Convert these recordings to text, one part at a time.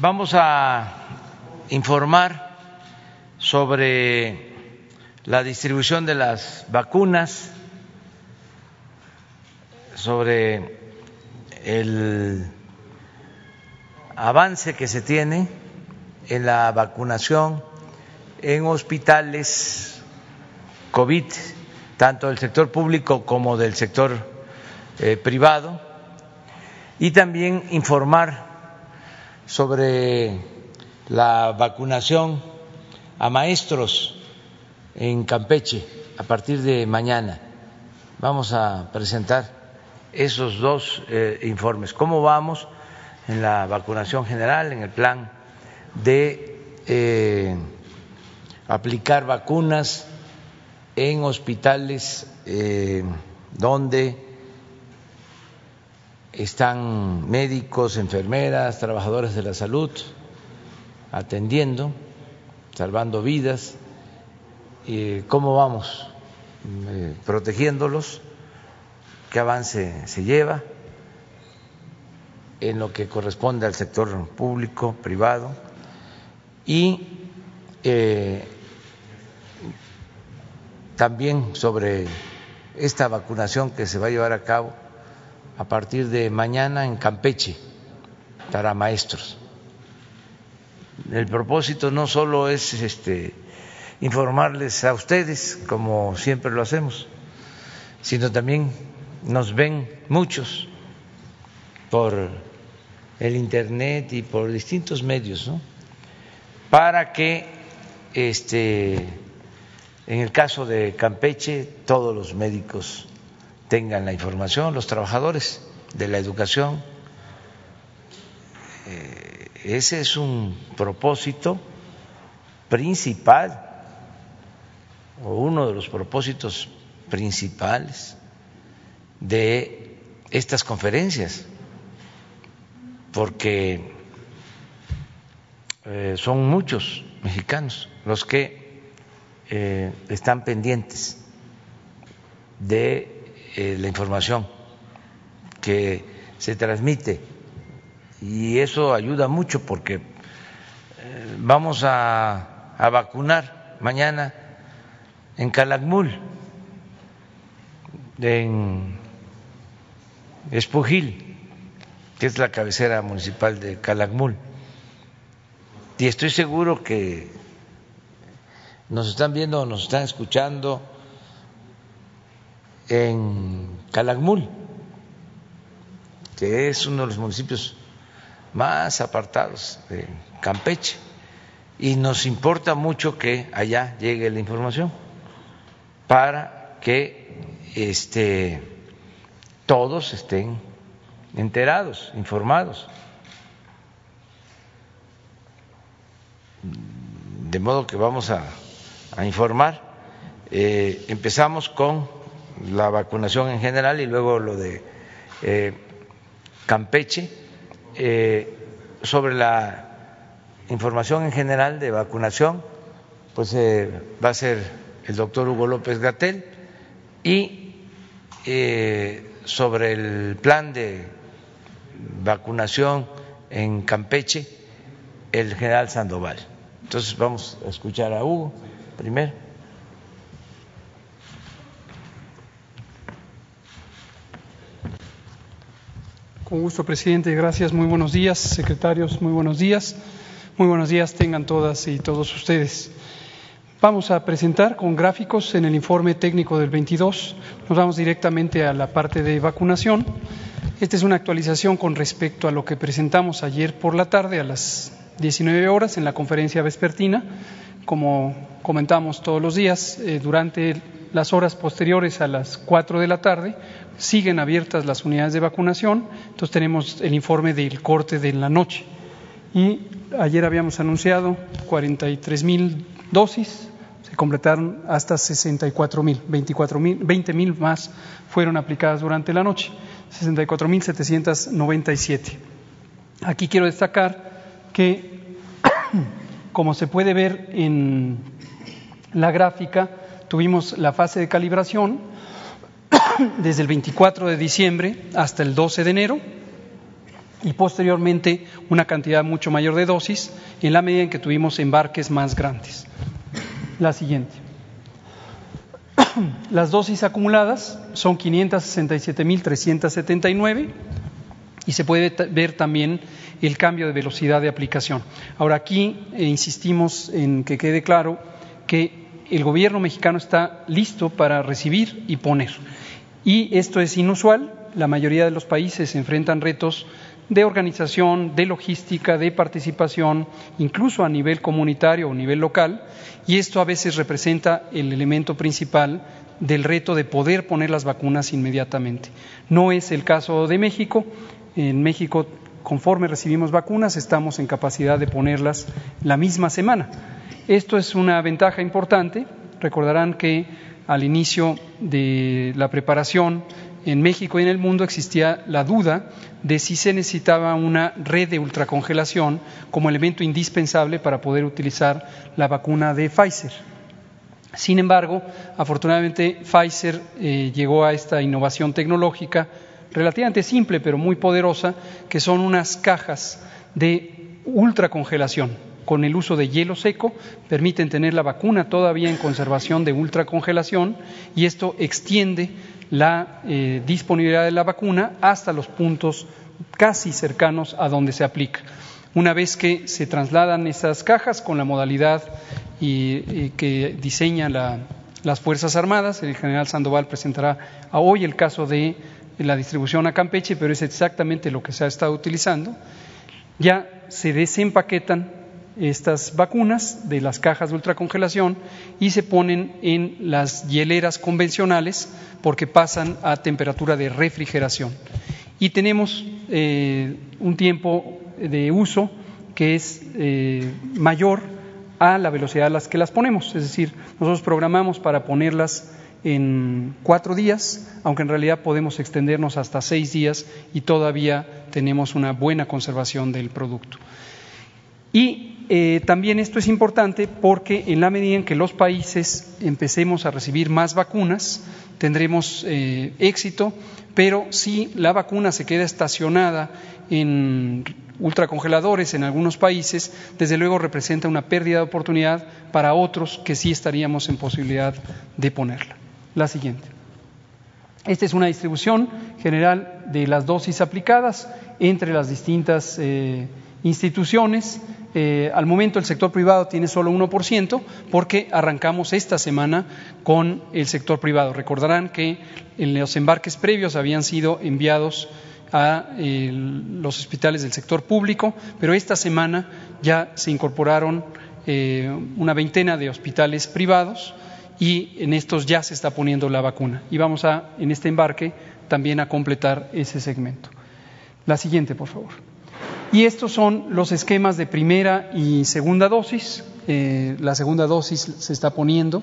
Vamos a informar sobre la distribución de las vacunas, sobre el avance que se tiene en la vacunación en hospitales COVID, tanto del sector público como del sector eh, privado, y también informar sobre la vacunación a maestros en Campeche a partir de mañana. Vamos a presentar esos dos eh, informes. ¿Cómo vamos en la vacunación general, en el plan de eh, aplicar vacunas en hospitales eh, donde están médicos, enfermeras, trabajadores de la salud atendiendo, salvando vidas, y cómo vamos eh, protegiéndolos, qué avance se lleva en lo que corresponde al sector público, privado, y eh, también sobre esta vacunación que se va a llevar a cabo a partir de mañana en Campeche para maestros. El propósito no solo es este, informarles a ustedes, como siempre lo hacemos, sino también nos ven muchos por el Internet y por distintos medios, ¿no? para que este, en el caso de Campeche todos los médicos tengan la información, los trabajadores de la educación. Eh, ese es un propósito principal o uno de los propósitos principales de estas conferencias, porque eh, son muchos mexicanos los que eh, están pendientes de eh, la información que se transmite y eso ayuda mucho porque eh, vamos a, a vacunar mañana en Calakmul, en Espujil, que es la cabecera municipal de Calakmul. Y estoy seguro que nos están viendo, nos están escuchando en Calakmul, que es uno de los municipios más apartados de Campeche, y nos importa mucho que allá llegue la información para que este, todos estén enterados, informados. De modo que vamos a, informar. Eh, empezamos con la vacunación en general y luego lo de eh, Campeche. Eh, sobre la información en general de vacunación, pues eh, va a ser el doctor Hugo López Gatel y sobre el plan de vacunación en Campeche, el general Sandoval. Entonces vamos a escuchar a Hugo primero. Con gusto, presidente. Gracias. Muy buenos días, secretarios. Muy buenos días. Muy buenos días tengan todas y todos ustedes. Vamos a presentar con gráficos en el informe técnico del 22. Nos vamos directamente a la parte de vacunación. Esta es una actualización con respecto a lo que presentamos ayer por la tarde a las 19 horas en la conferencia vespertina. Como comentamos todos los días, eh, durante las horas posteriores a las 4 de la tarde siguen abiertas las unidades de vacunación, entonces tenemos el informe del corte de la noche. Y ayer habíamos anunciado 43 mil dosis, se completaron hasta 64 mil, 24 mil, 20 mil más fueron aplicadas durante la noche, 64 mil 797. Aquí quiero destacar que, como se puede ver en la gráfica, tuvimos la fase de calibración, desde el 24 de diciembre hasta el 12 de enero y posteriormente una cantidad mucho mayor de dosis en la medida en que tuvimos embarques más grandes. La siguiente. Las dosis acumuladas son 567.379 y se puede ver también el cambio de velocidad de aplicación. Ahora aquí eh, insistimos en que quede claro que el gobierno mexicano está listo para recibir y poner. Y esto es inusual. La mayoría de los países enfrentan retos de organización, de logística, de participación, incluso a nivel comunitario o nivel local, y esto a veces representa el elemento principal del reto de poder poner las vacunas inmediatamente. No es el caso de México. En México, conforme recibimos vacunas, estamos en capacidad de ponerlas la misma semana. Esto es una ventaja importante. Recordarán que al inicio de la preparación en México y en el mundo existía la duda de si se necesitaba una red de ultracongelación como elemento indispensable para poder utilizar la vacuna de Pfizer. Sin embargo, afortunadamente Pfizer eh, llegó a esta innovación tecnológica relativamente simple pero muy poderosa, que son unas cajas de ultracongelación. Con el uso de hielo seco permiten tener la vacuna todavía en conservación de ultracongelación y esto extiende la eh, disponibilidad de la vacuna hasta los puntos casi cercanos a donde se aplica. Una vez que se trasladan esas cajas con la modalidad y, que diseñan las Fuerzas Armadas, el general Sandoval presentará hoy el caso de la distribución a Campeche, pero es exactamente lo que se ha estado utilizando, ya se desempaquetan estas vacunas de las cajas de ultracongelación y se ponen en las hieleras convencionales porque pasan a temperatura de refrigeración. Y tenemos eh, un tiempo de uso que es eh, mayor a la velocidad a la que las ponemos. Es decir, nosotros programamos para ponerlas en cuatro días, aunque en realidad podemos extendernos hasta seis días y todavía tenemos una buena conservación del producto. Y eh, también esto es importante porque en la medida en que los países empecemos a recibir más vacunas, tendremos eh, éxito, pero si la vacuna se queda estacionada en ultracongeladores en algunos países, desde luego representa una pérdida de oportunidad para otros que sí estaríamos en posibilidad de ponerla. La siguiente. Esta es una distribución general de las dosis aplicadas entre las distintas eh, instituciones. Eh, al momento el sector privado tiene solo 1% porque arrancamos esta semana con el sector privado. Recordarán que en los embarques previos habían sido enviados a eh, los hospitales del sector público, pero esta semana ya se incorporaron una veintena de hospitales privados y en estos ya se está poniendo la vacuna. Y vamos a, en este embarque, también a completar ese segmento. La siguiente, por favor. Y estos son los esquemas de primera y segunda dosis. Eh, la segunda dosis se está poniendo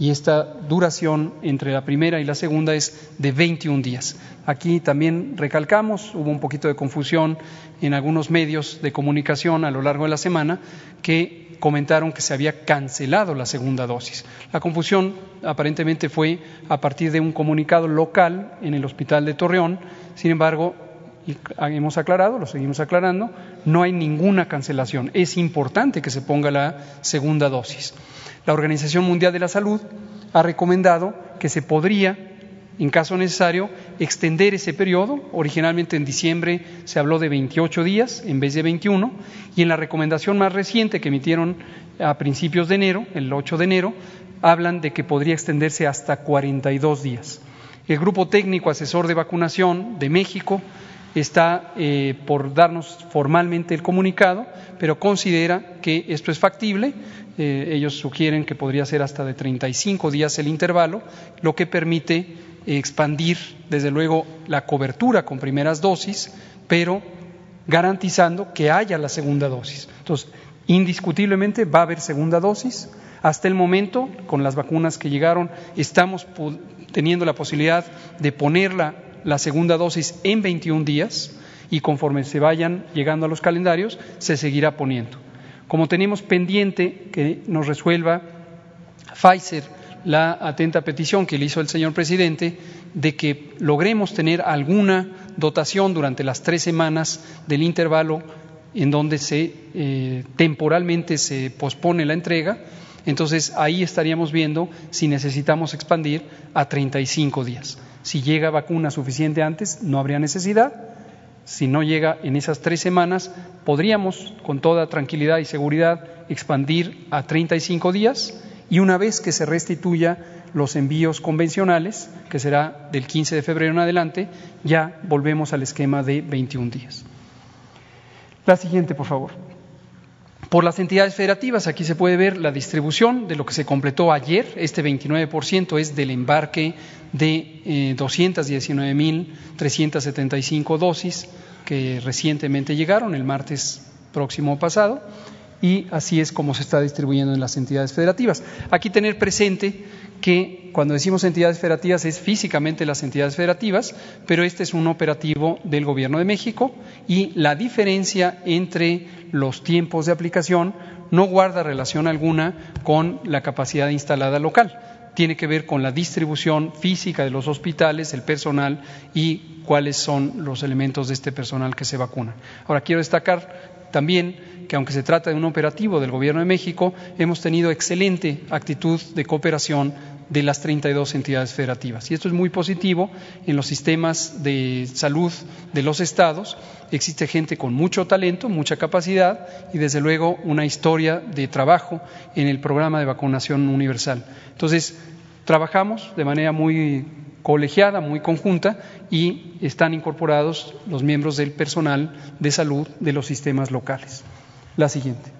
y esta duración entre la primera y la segunda es de 21 días. Aquí también recalcamos, hubo un poquito de confusión en algunos medios de comunicación a lo largo de la semana que comentaron que se había cancelado la segunda dosis. La confusión aparentemente fue a partir de un comunicado local en el hospital de Torreón. Sin embargo, y hemos aclarado, lo seguimos aclarando, no hay ninguna cancelación. Es importante que se ponga la segunda dosis. La Organización Mundial de la Salud ha recomendado que se podría, en caso necesario, extender ese periodo. Originalmente en diciembre se habló de 28 días en vez de 21 y en la recomendación más reciente que emitieron a principios de enero, el 8 de enero, hablan de que podría extenderse hasta 42 días. El Grupo Técnico Asesor de Vacunación de México está eh, por darnos formalmente el comunicado, pero considera que esto es factible. Eh, ellos sugieren que podría ser hasta de 35 días el intervalo, lo que permite expandir, desde luego, la cobertura con primeras dosis, pero garantizando que haya la segunda dosis. Entonces, indiscutiblemente va a haber segunda dosis. Hasta el momento, con las vacunas que llegaron, estamos teniendo la posibilidad de ponerla la segunda dosis en 21 días y conforme se vayan llegando a los calendarios se seguirá poniendo. Como tenemos pendiente que nos resuelva Pfizer la atenta petición que le hizo el señor presidente de que logremos tener alguna dotación durante las tres semanas del intervalo en donde se eh, temporalmente se pospone la entrega. Entonces ahí estaríamos viendo si necesitamos expandir a 35 días. Si llega vacuna suficiente antes, no habría necesidad. Si no llega en esas tres semanas, podríamos con toda tranquilidad y seguridad expandir a 35 días y una vez que se restituya los envíos convencionales, que será del 15 de febrero en adelante, ya volvemos al esquema de 21 días. La siguiente, por favor. Por las entidades federativas, aquí se puede ver la distribución de lo que se completó ayer. Este 29% es del embarque de eh, 219.375 dosis que recientemente llegaron el martes próximo pasado y así es como se está distribuyendo en las entidades federativas. Aquí tener presente que cuando decimos entidades federativas es físicamente las entidades federativas, pero este es un operativo del Gobierno de México y la diferencia entre los tiempos de aplicación no guarda relación alguna con la capacidad instalada local. Tiene que ver con la distribución física de los hospitales, el personal y cuáles son los elementos de este personal que se vacuna. Ahora quiero destacar también que aunque se trata de un operativo del Gobierno de México, hemos tenido excelente actitud de cooperación de las 32 entidades federativas. Y esto es muy positivo en los sistemas de salud de los estados. Existe gente con mucho talento, mucha capacidad y, desde luego, una historia de trabajo en el programa de vacunación universal. Entonces, trabajamos de manera muy colegiada, muy conjunta, y están incorporados los miembros del personal de salud de los sistemas locales. La siguiente.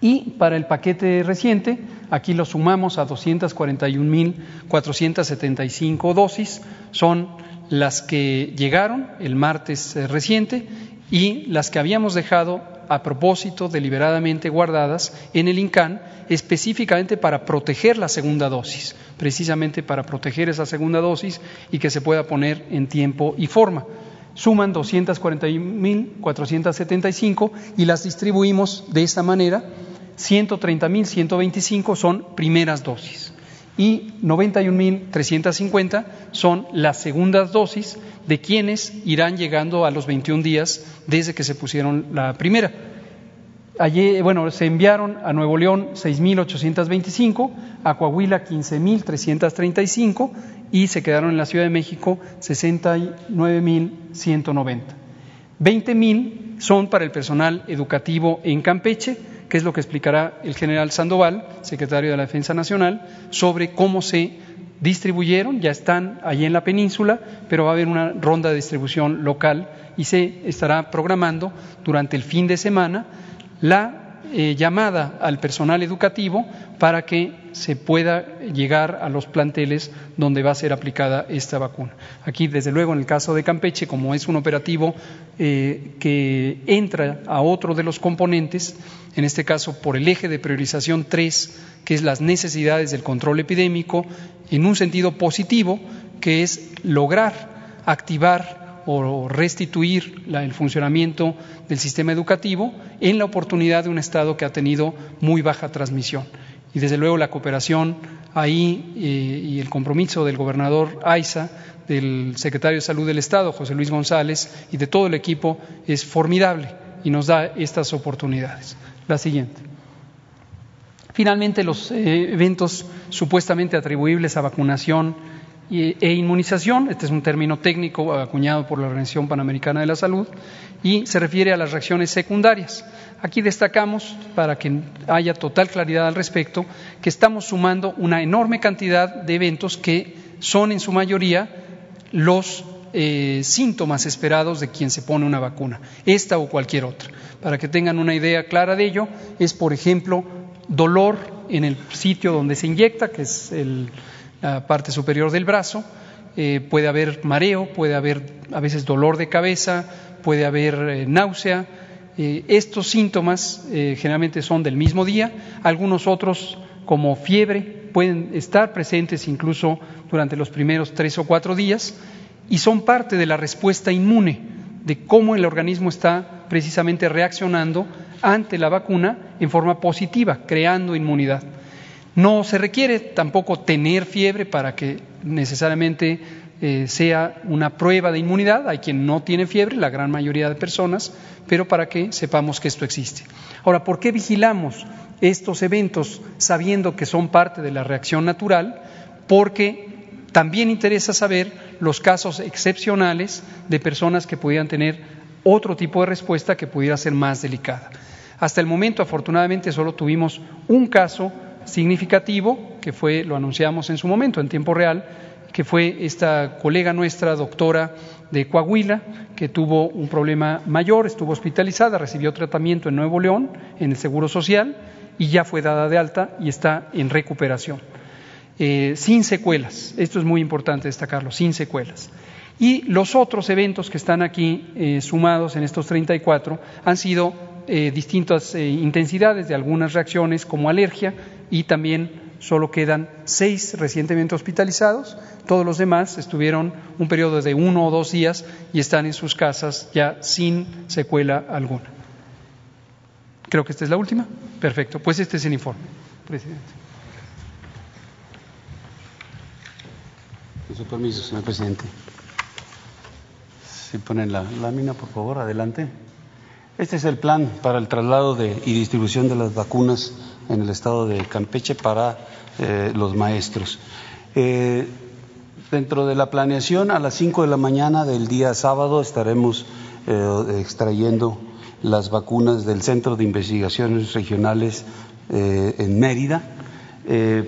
Y para el paquete reciente, aquí lo sumamos a 241.475 dosis, son las que llegaron el martes eh, reciente y las que habíamos dejado a propósito deliberadamente guardadas en el INCAN específicamente para proteger la segunda dosis, precisamente para proteger esa segunda dosis y que se pueda poner en tiempo y forma suman 241.475 y las distribuimos de esta manera. 130.125 son primeras dosis y 91.350 son las segundas dosis de quienes irán llegando a los 21 días desde que se pusieron la primera. Allí, bueno, se enviaron a Nuevo León 6.825, a Coahuila 15.335 y se quedaron en la Ciudad de México 69.190. 20.000 son para el personal educativo en Campeche, es lo que explicará el general Sandoval, secretario de la Defensa Nacional, sobre cómo se distribuyeron, ya están allí en la península, pero va a haber una ronda de distribución local y se estará programando durante el fin de semana la eh, llamada al personal educativo para que se pueda llegar a los planteles donde va a ser aplicada esta vacuna. Aquí, desde luego, en el caso de Campeche, como es un operativo eh, que entra a otro de los componentes, en este caso por el eje de priorización 3, que es las necesidades del control epidémico, en un sentido positivo, que es lograr activar o restituir el funcionamiento del sistema educativo en la oportunidad de un Estado que ha tenido muy baja transmisión. Y desde luego la cooperación ahí eh, y el compromiso del gobernador Aiza, del secretario de Salud del Estado, José Luis González, y de todo el equipo es formidable y nos da estas oportunidades. La siguiente. Finalmente, los eh, eventos supuestamente atribuibles a vacunación e inmunización, este es un término técnico acuñado por la Organización Panamericana de la Salud, y se refiere a las reacciones secundarias. Aquí destacamos, para que haya total claridad al respecto, que estamos sumando una enorme cantidad de eventos que son en su mayoría los eh, síntomas esperados de quien se pone una vacuna, esta o cualquier otra. Para que tengan una idea clara de ello, es, por ejemplo, dolor en el sitio donde se inyecta, que es el parte superior del brazo, eh, puede haber mareo, puede haber a veces dolor de cabeza, puede haber eh, náusea. Eh, estos síntomas generalmente son del mismo día, algunos otros como fiebre pueden estar presentes incluso durante los primeros tres o cuatro días y son parte de la respuesta inmune, de cómo el organismo está precisamente reaccionando ante la vacuna en forma positiva, creando inmunidad. No se requiere tampoco tener fiebre para que necesariamente eh, sea una prueba de inmunidad. Hay quien no tiene fiebre, la gran mayoría de personas, pero para que sepamos que esto existe. Ahora, ¿por qué vigilamos estos eventos sabiendo que son parte de la reacción natural? Porque también interesa saber los casos excepcionales de personas que pudieran tener otro tipo de respuesta que pudiera ser más delicada. Hasta el momento, afortunadamente, solo tuvimos un caso significativo, que fue, lo anunciamos en su momento, en tiempo real, que fue esta colega nuestra, doctora de Coahuila, que tuvo un problema mayor, estuvo hospitalizada, recibió tratamiento en Nuevo León, en el Seguro Social, y ya fue dada de alta y está en recuperación. Eh, sin secuelas, esto es muy importante destacarlo, sin secuelas. Y los otros eventos que están aquí eh, sumados en estos 34 han sido eh, distintas intensidades de algunas reacciones como alergia y también solo quedan seis recientemente hospitalizados. Todos los demás estuvieron un periodo de uno o dos días y están en sus casas ya sin secuela alguna. Creo que esta es la última. Perfecto. Pues este es el informe, presidente. Con su permiso, señor presidente. Si ponen la lámina, por favor, adelante. Este es el plan para el traslado de, y distribución de las vacunas en el estado de Campeche para eh, los maestros. Eh, dentro de la planeación, a las 5 de la mañana del día sábado estaremos eh, extrayendo las vacunas del Centro de Investigaciones Regionales en Mérida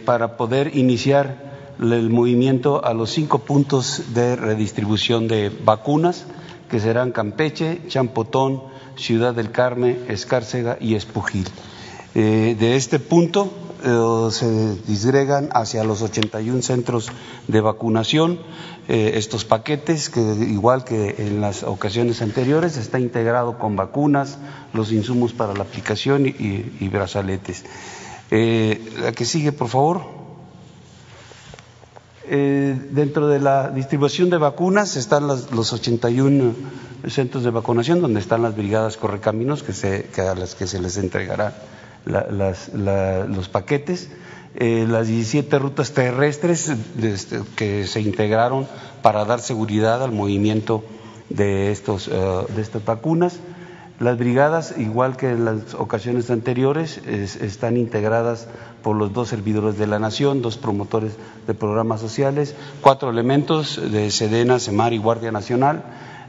para poder iniciar el movimiento a los cinco puntos de redistribución de vacunas, que serán Campeche, Champotón, Ciudad del Carmen, Escárcega y Espujil. Eh, de este punto eh, se disgregan hacia los 81 centros de vacunación eh, estos paquetes que igual que en las ocasiones anteriores está integrado con vacunas, los insumos para la aplicación y, brazaletes. la que sigue, por favor. dentro de la distribución de vacunas están los 81 centros de vacunación donde están las brigadas correcaminos que, se, a las que se les entregará los paquetes, eh, las 17 rutas terrestres este, que se integraron para dar seguridad al movimiento de, estos, eh, de estas vacunas. Las brigadas, igual que en las ocasiones anteriores, están integradas por los dos servidores de la Nación, dos promotores de programas sociales, cuatro elementos de Sedena, Semar y Guardia Nacional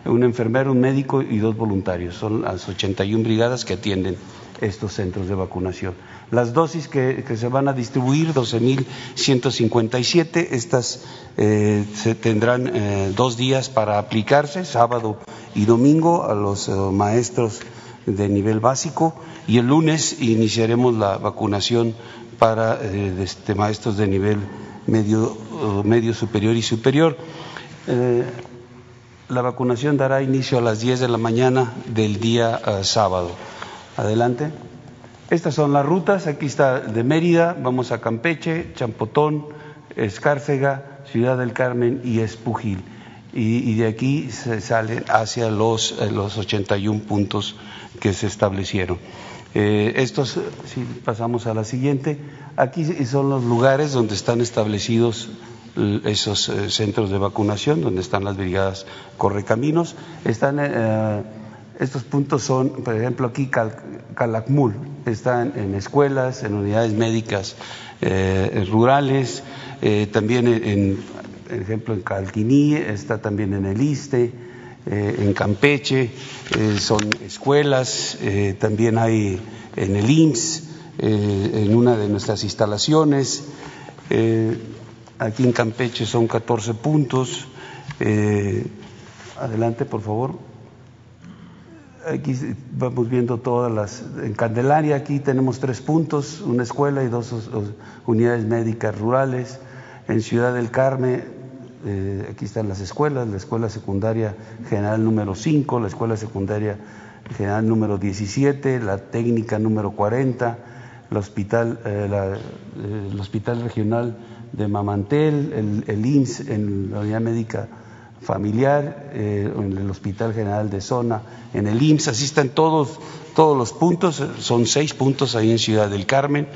un enfermero, un médico y dos voluntarios. Son las 81 brigadas que atienden estos centros de vacunación. Las dosis que, se van a distribuir, 12.157, estas eh, se tendrán eh, dos días para aplicarse, sábado y domingo, a los eh, maestros de nivel básico y el lunes iniciaremos la vacunación para este, maestros de nivel medio, medio superior y superior. La vacunación dará inicio a las 10 de la mañana del día eh, sábado. Adelante. Estas son las rutas. Aquí está de Mérida, vamos a Campeche, Champotón, Escárcega, Ciudad del Carmen y Espujil. Y, de aquí se salen hacia los, eh, los 81 puntos que se establecieron. Eh, estos, si pasamos a la siguiente, aquí son los lugares donde están establecidos esos eh, centros de vacunación donde están las brigadas correcaminos. Están, eh, estos puntos son, por ejemplo, aquí Calakmul, están en escuelas, en unidades médicas eh, rurales, también en, por ejemplo, en Calquiní, está también en el ISTE, en Campeche, son escuelas, también hay en el IMSS, en una de nuestras instalaciones. Aquí en Campeche son 14 puntos. Eh, adelante, por favor. Aquí vamos viendo todas las. En Candelaria, aquí tenemos tres puntos: una escuela y dos unidades médicas rurales. En Ciudad del Carmen, eh, aquí están las escuelas: la Escuela Secundaria General número 5, la Escuela Secundaria General número 17, la Técnica número 40, el Hospital, eh, el hospital Regional de Mamantel, el, el IMSS en la unidad médica familiar, eh, en el Hospital General de Zona, en el IMSS, así están todos, todos los puntos, son seis puntos ahí en Ciudad del Carmen,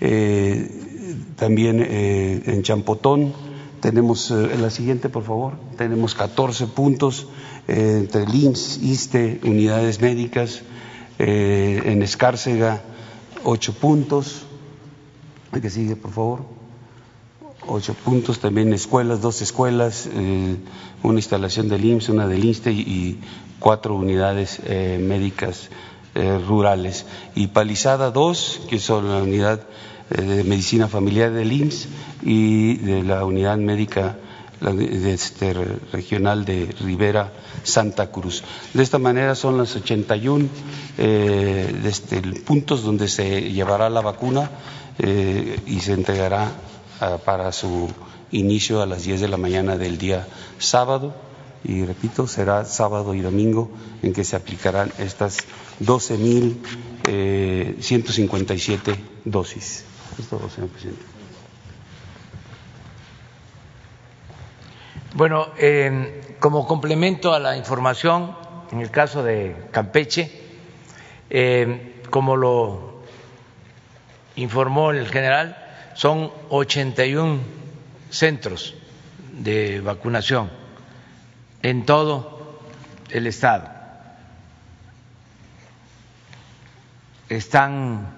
eh, también eh, en Champotón, tenemos, en la siguiente, por favor, tenemos 14 puntos entre el IMSS, ISTE, unidades médicas, en Escárcega, 8 puntos. El que sigue, por favor. Ocho puntos, también escuelas, dos escuelas, una instalación del IMSS, una del INSTE y, cuatro unidades médicas rurales. Y Palizada, dos, que son la unidad de medicina familiar del IMSS y de la unidad médica este, regional de Rivera Santa Cruz. De esta manera son los 81 eh, este, puntos donde se llevará la vacuna eh, y se entregará ah, para su inicio a las 10 de la mañana del día sábado. Y repito, será sábado y domingo en que se aplicarán estas 12.157 eh, dosis. Es todo, señor presidente. Bueno, como complemento a la información, en el caso de Campeche, eh, como lo informó el general, son 81 centros de vacunación en todo el estado. Están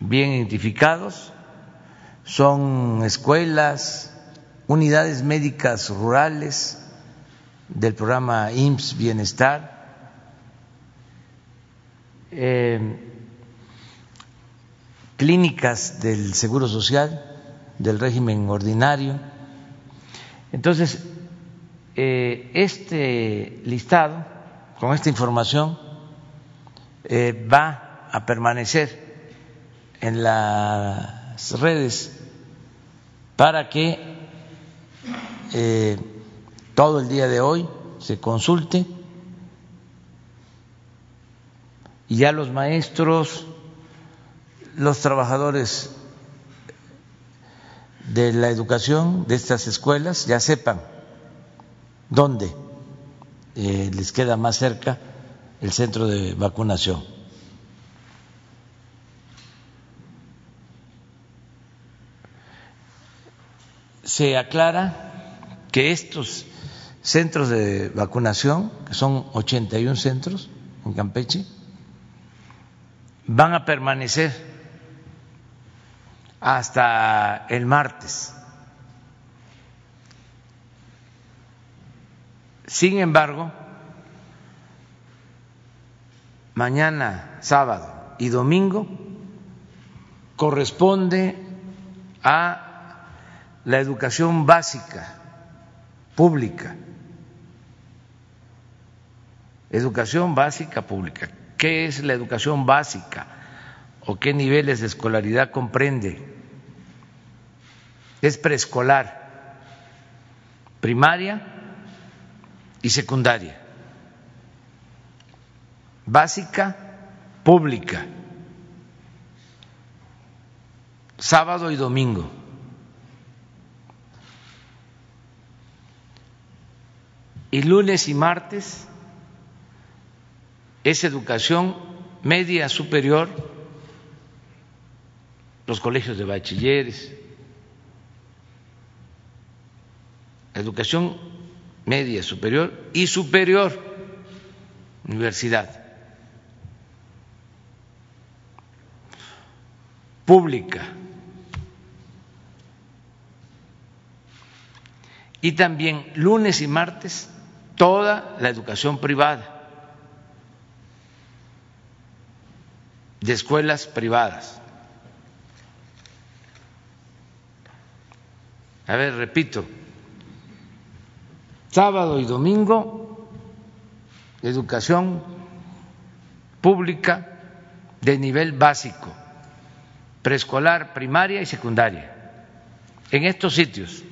bien identificados, son escuelas, unidades médicas rurales del programa IMSS Bienestar, eh, clínicas del Seguro Social, del régimen ordinario. Entonces, eh, este listado, con esta información, eh, va a permanecer en las redes para que eh, todo el día de hoy se consulte y ya los maestros, los trabajadores de la educación de estas escuelas ya sepan dónde eh, les queda más cerca el centro de vacunación. se aclara que estos centros de vacunación, que son 81 centros en Campeche, van a permanecer hasta el martes. Sin embargo, mañana, sábado y domingo corresponde a la educación básica pública. Educación básica pública. ¿Qué es la educación básica? ¿O qué niveles de escolaridad comprende? Es preescolar, primaria y secundaria. Básica pública. Sábado y domingo y lunes y martes es educación media superior, los colegios de bachilleres, educación media superior y superior, universidad pública. Y también lunes y martes toda la educación privada, de escuelas privadas. A ver, repito, sábado y domingo, educación pública de nivel básico, preescolar, primaria y secundaria, en estos sitios.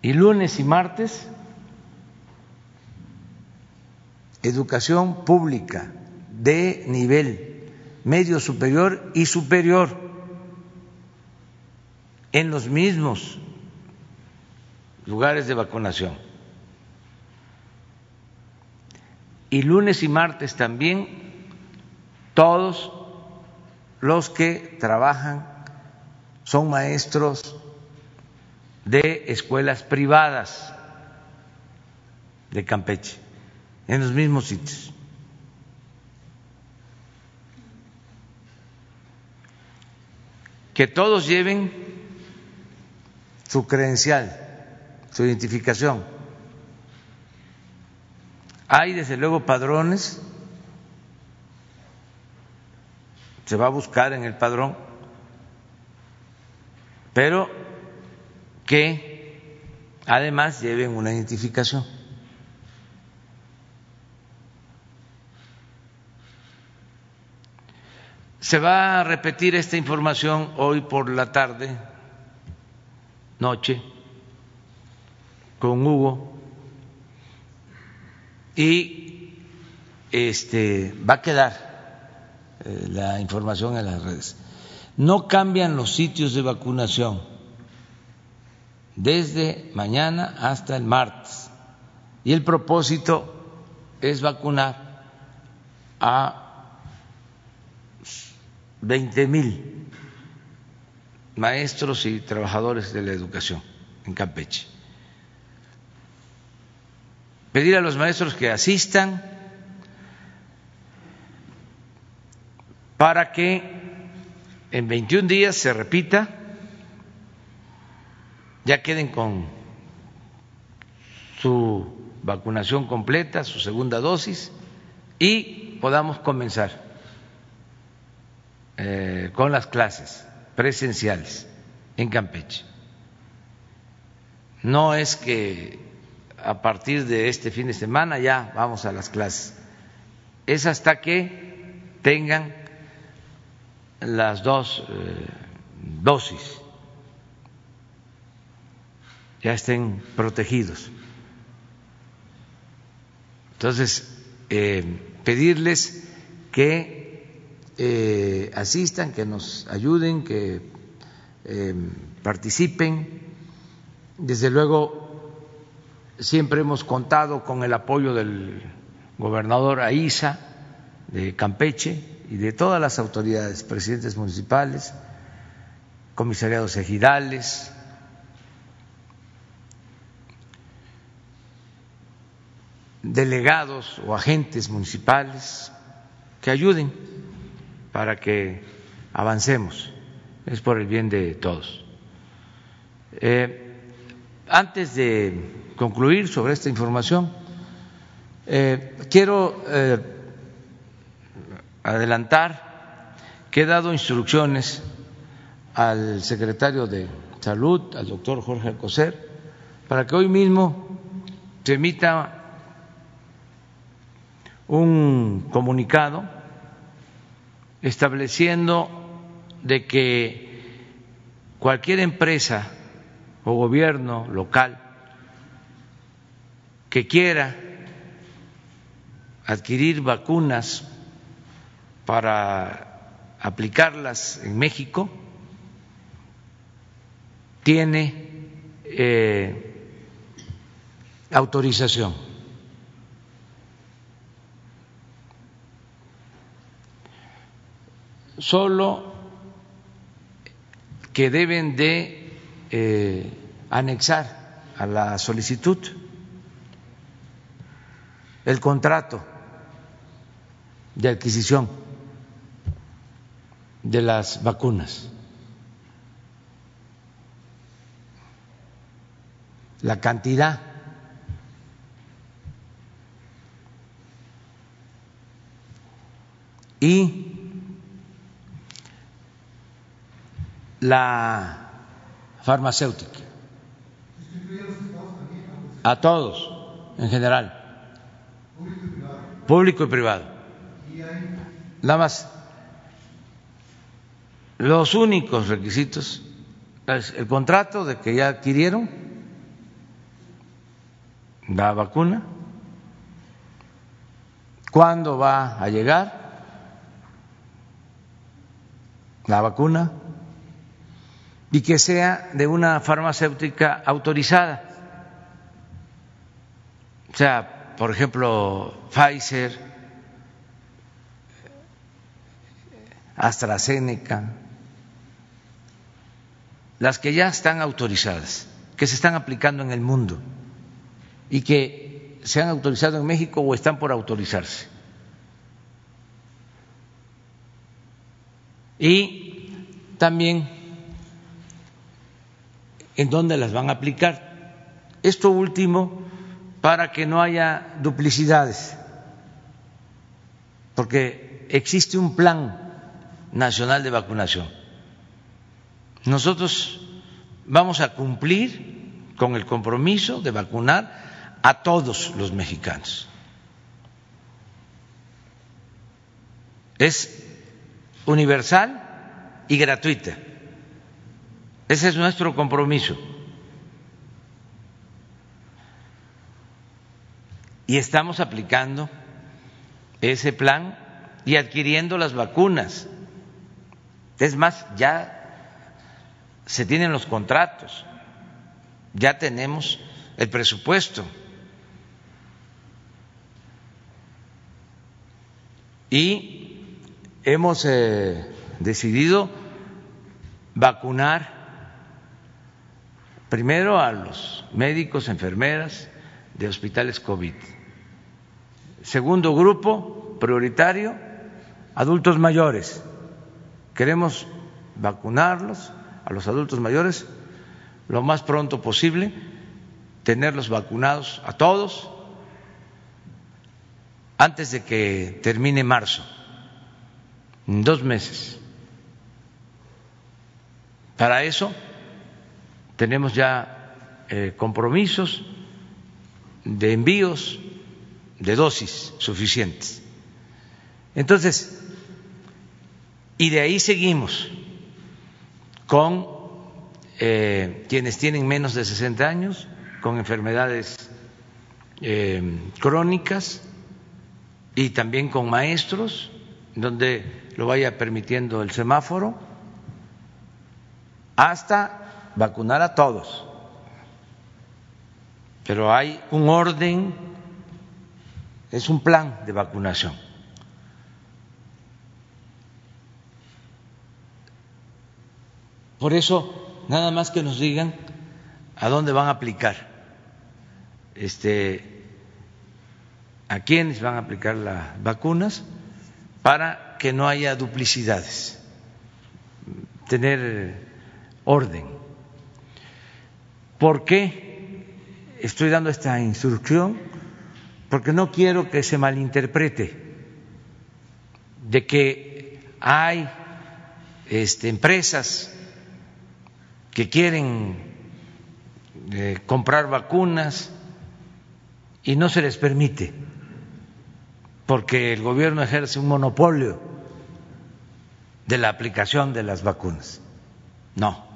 Y lunes y martes, educación pública de nivel medio superior y superior en los mismos lugares de vacunación. Y lunes y martes también todos los que trabajan son maestros de escuelas privadas de Campeche, en los mismos sitios. Que todos lleven su credencial, su identificación. Hay desde luego padrones, se va a buscar en el padrón, pero que además lleven una identificación. Se va a repetir esta información hoy por la tarde, noche, con Hugo y este va a quedar eh, la información en las redes. No cambian los sitios de vacunación desde mañana hasta el martes. Y el propósito es vacunar a 20 mil maestros y trabajadores de la educación en Campeche. Pedir a los maestros que asistan para que en 21 días se repita ya queden con su vacunación completa, su segunda dosis, y podamos comenzar eh, con las clases presenciales en Campeche. No es que a partir de este fin de semana ya vamos a las clases, es hasta que tengan las dos eh, dosis ya estén protegidos. Entonces, eh, pedirles que eh, asistan, que nos ayuden, que eh, participen. Desde luego, siempre hemos contado con el apoyo del gobernador Aiza de Campeche y de todas las autoridades, presidentes municipales, comisariados ejidales, delegados o agentes municipales que ayuden para que avancemos. Es por el bien de todos. Eh, antes de concluir sobre esta información, eh, quiero eh, adelantar que he dado instrucciones al secretario de Salud, al doctor Jorge Alcocer, para que hoy mismo se emita un comunicado estableciendo de que cualquier empresa o gobierno local que quiera adquirir vacunas para aplicarlas en México tiene eh, autorización solo que deben de eh, anexar a la solicitud el contrato de adquisición de las vacunas, la cantidad y la farmacéutica. A todos, en general. Público y privado. Nada más. Los únicos requisitos el contrato de que ya adquirieron la vacuna, cuándo va a llegar la vacuna y que sea de una farmacéutica autorizada. O sea, por ejemplo, Pfizer, AstraZeneca, las que ya están autorizadas, que se están aplicando en el mundo y que se han autorizado en México o están por autorizarse. Y también en dónde las van a aplicar. Esto último para que no haya duplicidades, porque existe un plan nacional de vacunación. Nosotros vamos a cumplir con el compromiso de vacunar a todos los mexicanos. Es universal y gratuita. Ese es nuestro compromiso. Y estamos aplicando ese plan y adquiriendo las vacunas. Es más, ya se tienen los contratos, ya tenemos el presupuesto. Y hemos eh, decidido vacunar primero a los médicos, enfermeras de hospitales COVID. Segundo grupo prioritario, adultos mayores. Queremos vacunarlos a los adultos mayores lo más pronto posible, tenerlos vacunados a todos antes de que termine marzo, en dos meses. Para eso tenemos ya eh, compromisos de envíos de dosis suficientes. Entonces, y de ahí seguimos con eh, quienes tienen menos de 60 años, con enfermedades eh, crónicas y también con maestros, donde lo vaya permitiendo el semáforo, hasta vacunar a todos. Pero hay un orden, es un plan de vacunación. Por eso, nada más que nos digan a dónde van a aplicar, este, a quiénes van a aplicar las vacunas para que no haya duplicidades, tener orden. ¿Por qué estoy dando esta instrucción? Porque no quiero que se malinterprete de que hay este, empresas que quieren eh, comprar vacunas y no se les permite, porque el gobierno ejerce un monopolio de la aplicación de las vacunas. No.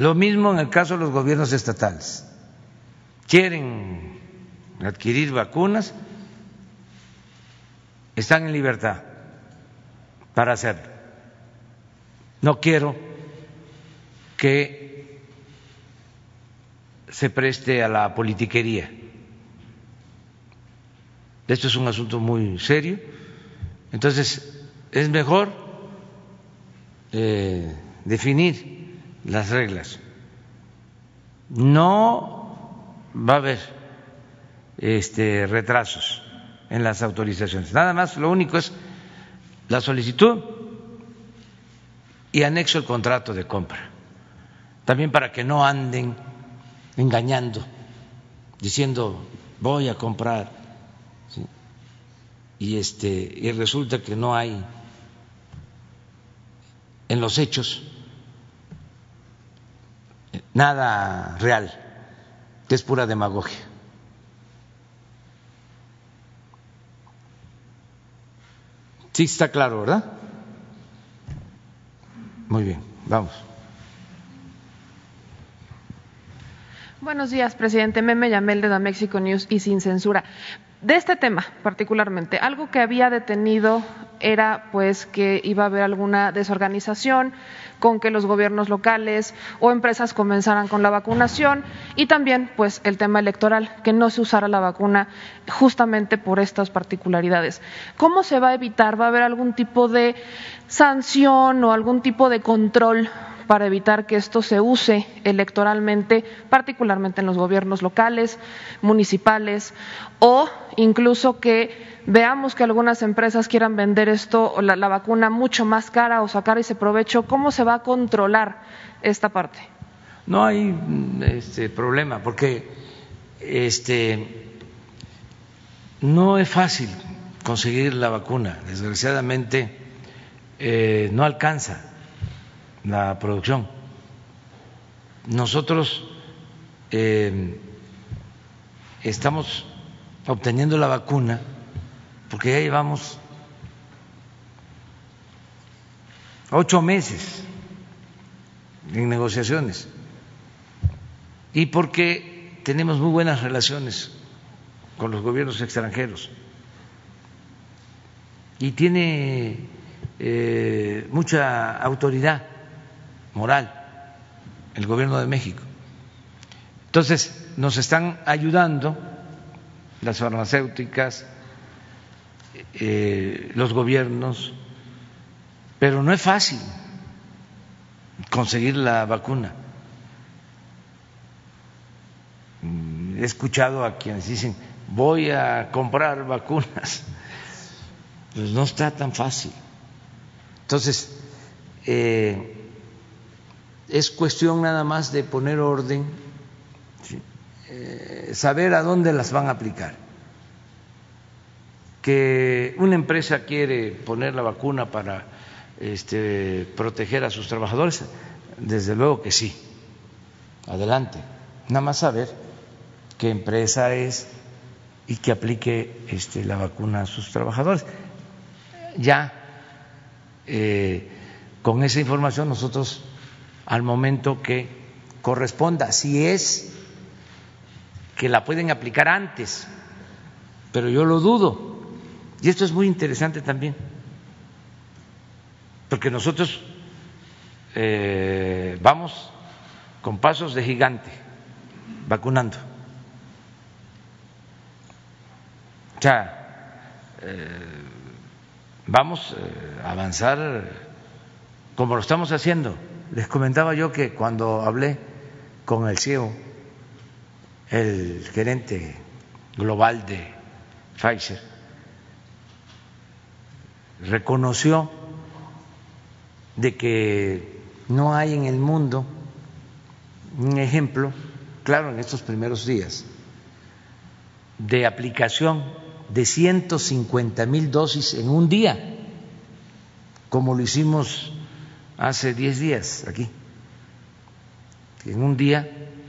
Lo mismo en el caso de los gobiernos estatales. Quieren adquirir vacunas, están en libertad para hacerlo. No quiero que se preste a la politiquería. Esto es un asunto muy serio. Entonces, es mejor eh, definir las reglas. No va a haber este, retrasos en las autorizaciones. Nada más, lo único es la solicitud y anexo el contrato de compra. También para que no anden engañando, diciendo voy a comprar y este y resulta que no hay en los hechos nada real, que es pura demagogia. Sí, está claro, ¿verdad? Muy bien, vamos. Buenos días, presidente. Meme Yamel de Da Mexico News y sin censura. de este tema particularmente, algo que había detenido era pues que iba a haber alguna desorganización con que los gobiernos locales o empresas comenzaran con la vacunación y también pues el tema electoral, que no se usara la vacuna justamente por estas particularidades. ¿Cómo se va a evitar? ¿Va a haber algún tipo de sanción o algún tipo de control para evitar que esto se use electoralmente, particularmente en los gobiernos locales, municipales, o incluso que veamos que algunas empresas quieran vender esto, la, vacuna mucho más cara o sacar ese provecho. ¿Cómo se va a controlar esta parte? No hay este problema, porque este no es fácil conseguir la vacuna. Desgraciadamente eh, no alcanza la producción. Nosotros eh, estamos obteniendo la vacuna porque ya llevamos ocho meses en negociaciones y porque tenemos muy buenas relaciones con los gobiernos extranjeros y tiene eh, mucha autoridad moral el gobierno de México. Entonces, nos están ayudando las farmacéuticas, eh, los gobiernos, pero no es fácil conseguir la vacuna. He escuchado a quienes dicen, voy a comprar vacunas. Pues no está tan fácil. Entonces, eh, es cuestión nada más de poner orden, eh, saber a dónde las van a aplicar. Que una empresa quiere poner la vacuna para este, proteger a sus trabajadores, desde luego que sí. Adelante. Nada más saber qué empresa es y que aplique este, la vacuna a sus trabajadores. Ya eh, con esa información nosotros al momento que corresponda, si es que la pueden aplicar antes, pero yo lo dudo. Y esto es muy interesante también, porque nosotros eh, vamos con pasos de gigante vacunando. O sea, eh, vamos eh, a avanzar como lo estamos haciendo. Les comentaba yo que cuando hablé con el CEO, el gerente global de Pfizer, reconoció de que no hay en el mundo un ejemplo, claro, en estos primeros días, de aplicación de 150 mil dosis en un día, como lo hicimos hace 10 días aquí. En un día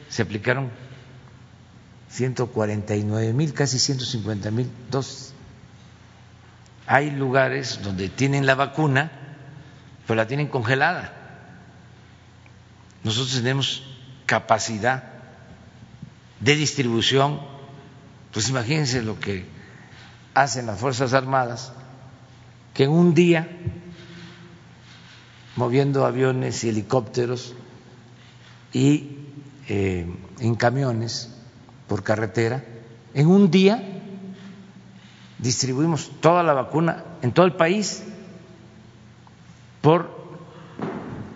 se aplicaron 149 mil, casi 150 mil dosis. Hay lugares donde tienen la vacuna, pero la tienen congelada. Nosotros tenemos capacidad de distribución, pues imagínense lo que hacen las Fuerzas Armadas, que en un día moviendo aviones y helicópteros y eh, en camiones por carretera. En un día distribuimos toda la vacuna en todo el país por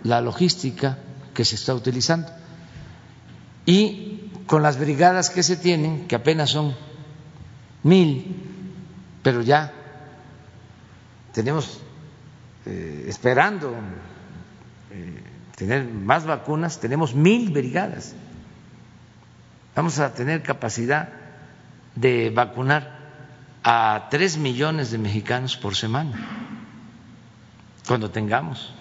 la logística que se está utilizando y con las brigadas que se tienen, que apenas son mil, pero ya tenemos eh, esperando eh, tener más vacunas, tenemos mil brigadas. Vamos a tener capacidad de vacunar a tres millones de mexicanos por semana cuando tengamos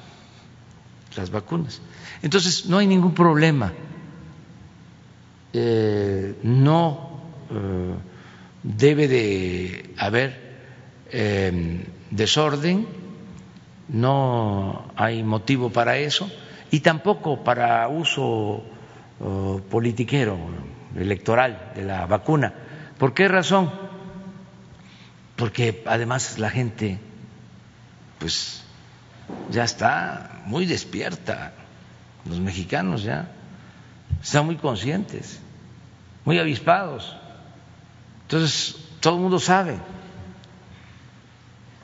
las vacunas. Entonces, no hay ningún problema. Eh, no debe de haber desorden no hay motivo para eso y tampoco para uso politiquero, electoral de la vacuna. ¿Por qué razón? Porque además la gente pues ya está muy despierta, los mexicanos ya están muy conscientes, muy avispados. Entonces, todo el mundo sabe.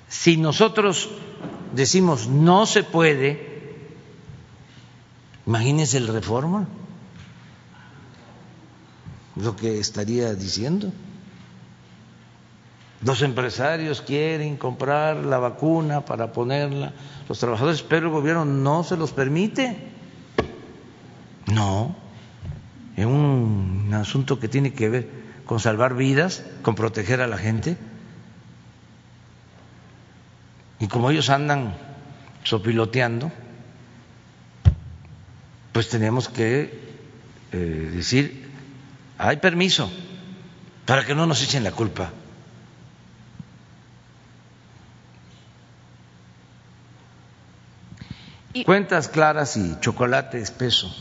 Si nosotros decimos no se puede, imagínense el reforma, lo que estaría diciendo. Los empresarios quieren comprar la vacuna para ponerla, los trabajadores, pero el gobierno no se los permite. No, es un asunto que tiene que ver con salvar vidas, con proteger a la gente. Y como ellos andan sopiloteando, pues tenemos que eh, decir, hay permiso para que no nos echen la culpa. Cuentas claras y chocolate espeso.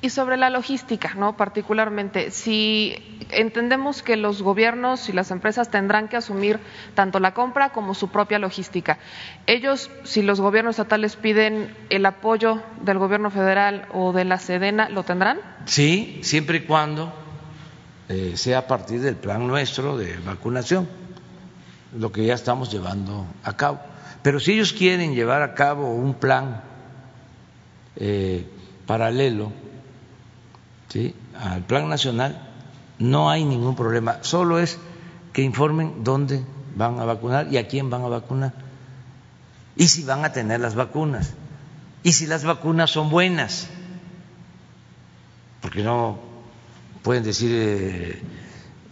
Y sobre la logística, ¿no? Particularmente, si entendemos que los gobiernos y las empresas tendrán que asumir tanto la compra como su propia logística. Ellos, si los gobiernos estatales piden el apoyo del gobierno federal o de la Sedena, ¿lo tendrán? Sí, siempre y cuando eh, sea a partir del plan nuestro de vacunación, lo que ya estamos llevando a cabo. Pero si ellos quieren llevar a cabo un plan eh, paralelo al plan nacional, no hay ningún problema. Solo es que informen dónde van a vacunar y a quién van a vacunar. Y si van a tener las vacunas. Y si las vacunas son buenas. Porque no pueden decir, eh,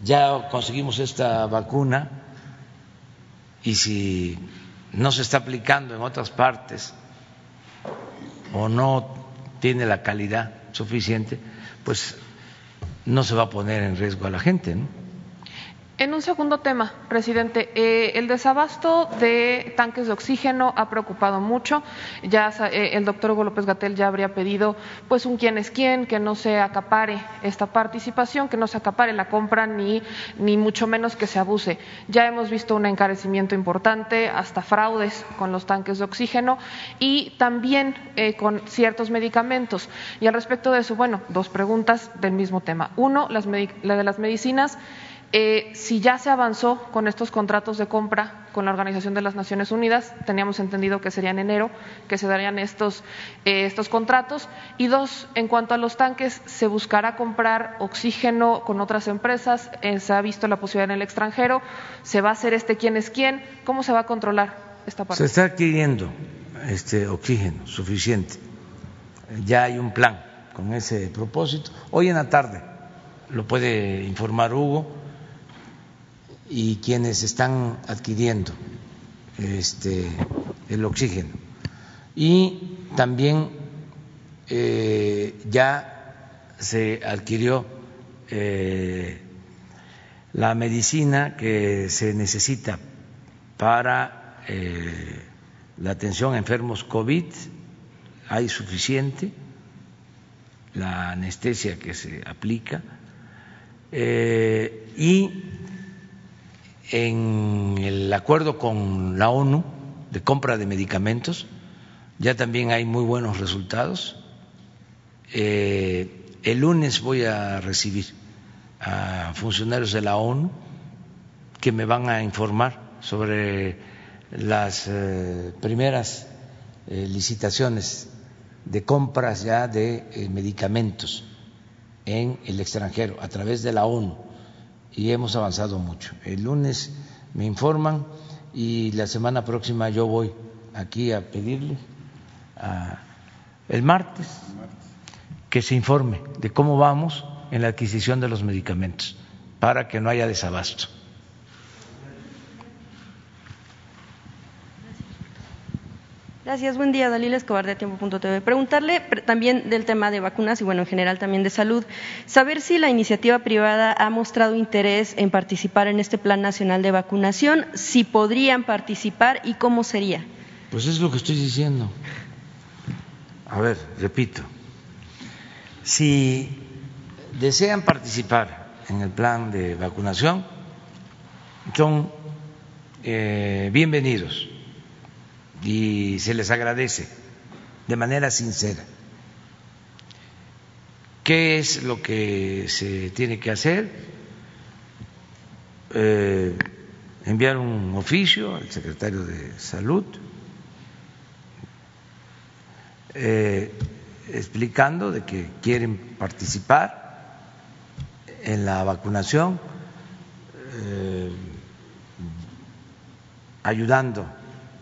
ya conseguimos esta vacuna y si no se está aplicando en otras partes o no tiene la calidad suficiente, pues no se va a poner en riesgo a la gente. ¿no? En un segundo tema, presidente, eh, el desabasto de tanques de oxígeno ha preocupado mucho. Ya eh, el doctor Hugo López Gatel ya habría pedido, pues, un quién es quién, que no se acapare esta participación, que no se acapare la compra ni ni mucho menos que se abuse. Ya hemos visto un encarecimiento importante, hasta fraudes con los tanques de oxígeno y también eh, con ciertos medicamentos. Y al respecto de eso, bueno, dos preguntas del mismo tema. Uno, las la de las medicinas. Eh, si ya se avanzó con estos contratos de compra con la Organización de las Naciones Unidas, teníamos entendido que sería en enero que se darían estos, eh, contratos. Y dos, en cuanto a los tanques, ¿se buscará comprar oxígeno con otras empresas? Eh, ¿Se ha visto la posibilidad en el extranjero? ¿Se va a hacer este quién es quién? ¿Cómo se va a controlar esta parte? Se está adquiriendo este oxígeno suficiente. Ya hay un plan con ese propósito. Hoy en la tarde lo puede informar Hugo y quienes están adquiriendo este, el oxígeno. Y también eh, ya se adquirió eh, la medicina que se necesita para eh, la atención a enfermos COVID, hay suficiente, la anestesia que se aplica, y en el acuerdo con la ONU de compra de medicamentos, ya también hay muy buenos resultados. Eh, el lunes voy a recibir a funcionarios de la ONU que me van a informar sobre las eh, primeras eh, licitaciones de compras ya de medicamentos en el extranjero a través de la ONU y hemos avanzado mucho. El lunes me informan y la semana próxima yo voy aquí a pedirle el martes que se informe de cómo vamos en la adquisición de los medicamentos para que no haya desabasto. Gracias, buen día, Dalila Escobar de Tiempo.tv. Preguntarle también del tema de vacunas y, bueno, en general también de salud. Saber si la iniciativa privada ha mostrado interés en participar en este Plan Nacional de Vacunación, si podrían participar y cómo sería. Pues es lo que estoy diciendo. A ver, repito. Si desean participar en el plan de vacunación, son eh, bienvenidos y se les agradece de manera sincera. ¿Qué es lo que se tiene que hacer? Eh, enviar un oficio al secretario de Salud eh, explicando de que quieren participar en la vacunación, eh, ayudando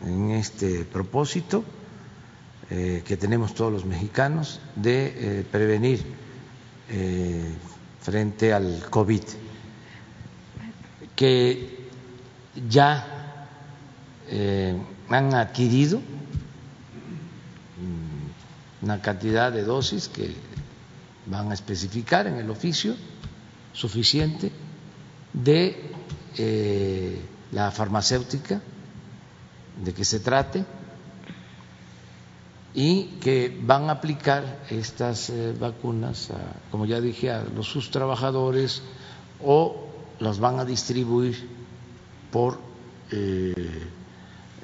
en este propósito eh, que tenemos todos los mexicanos de prevenir frente al COVID, que ya han adquirido una cantidad de dosis que van a especificar en el oficio suficiente de eh, la farmacéutica de que se trate y que van a aplicar estas eh, vacunas, como ya dije, a los sus trabajadores o las van a distribuir por eh,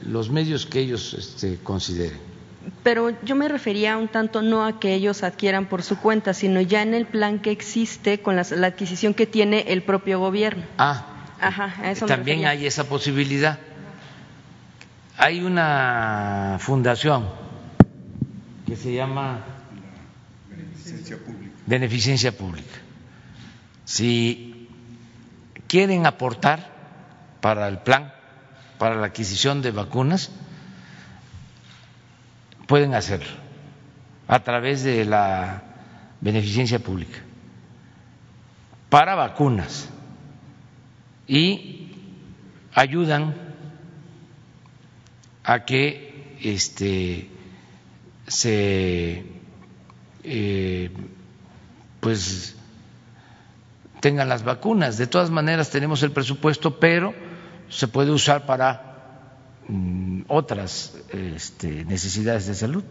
los medios que ellos este, consideren pero yo me refería un tanto no a que ellos adquieran por su cuenta, sino ya en el plan que existe con la, adquisición que tiene el propio gobierno. Ah, Ajá, eso también hay esa posibilidad. Hay una fundación que se llama Beneficencia Pública. Beneficencia Pública. Si quieren aportar para el plan, para la adquisición de vacunas, pueden hacerlo a través de la beneficencia pública para vacunas y ayudan a que este se eh, pues tengan las vacunas. De todas maneras tenemos el presupuesto, pero se puede usar para Mm, otras este, necesidades de salud.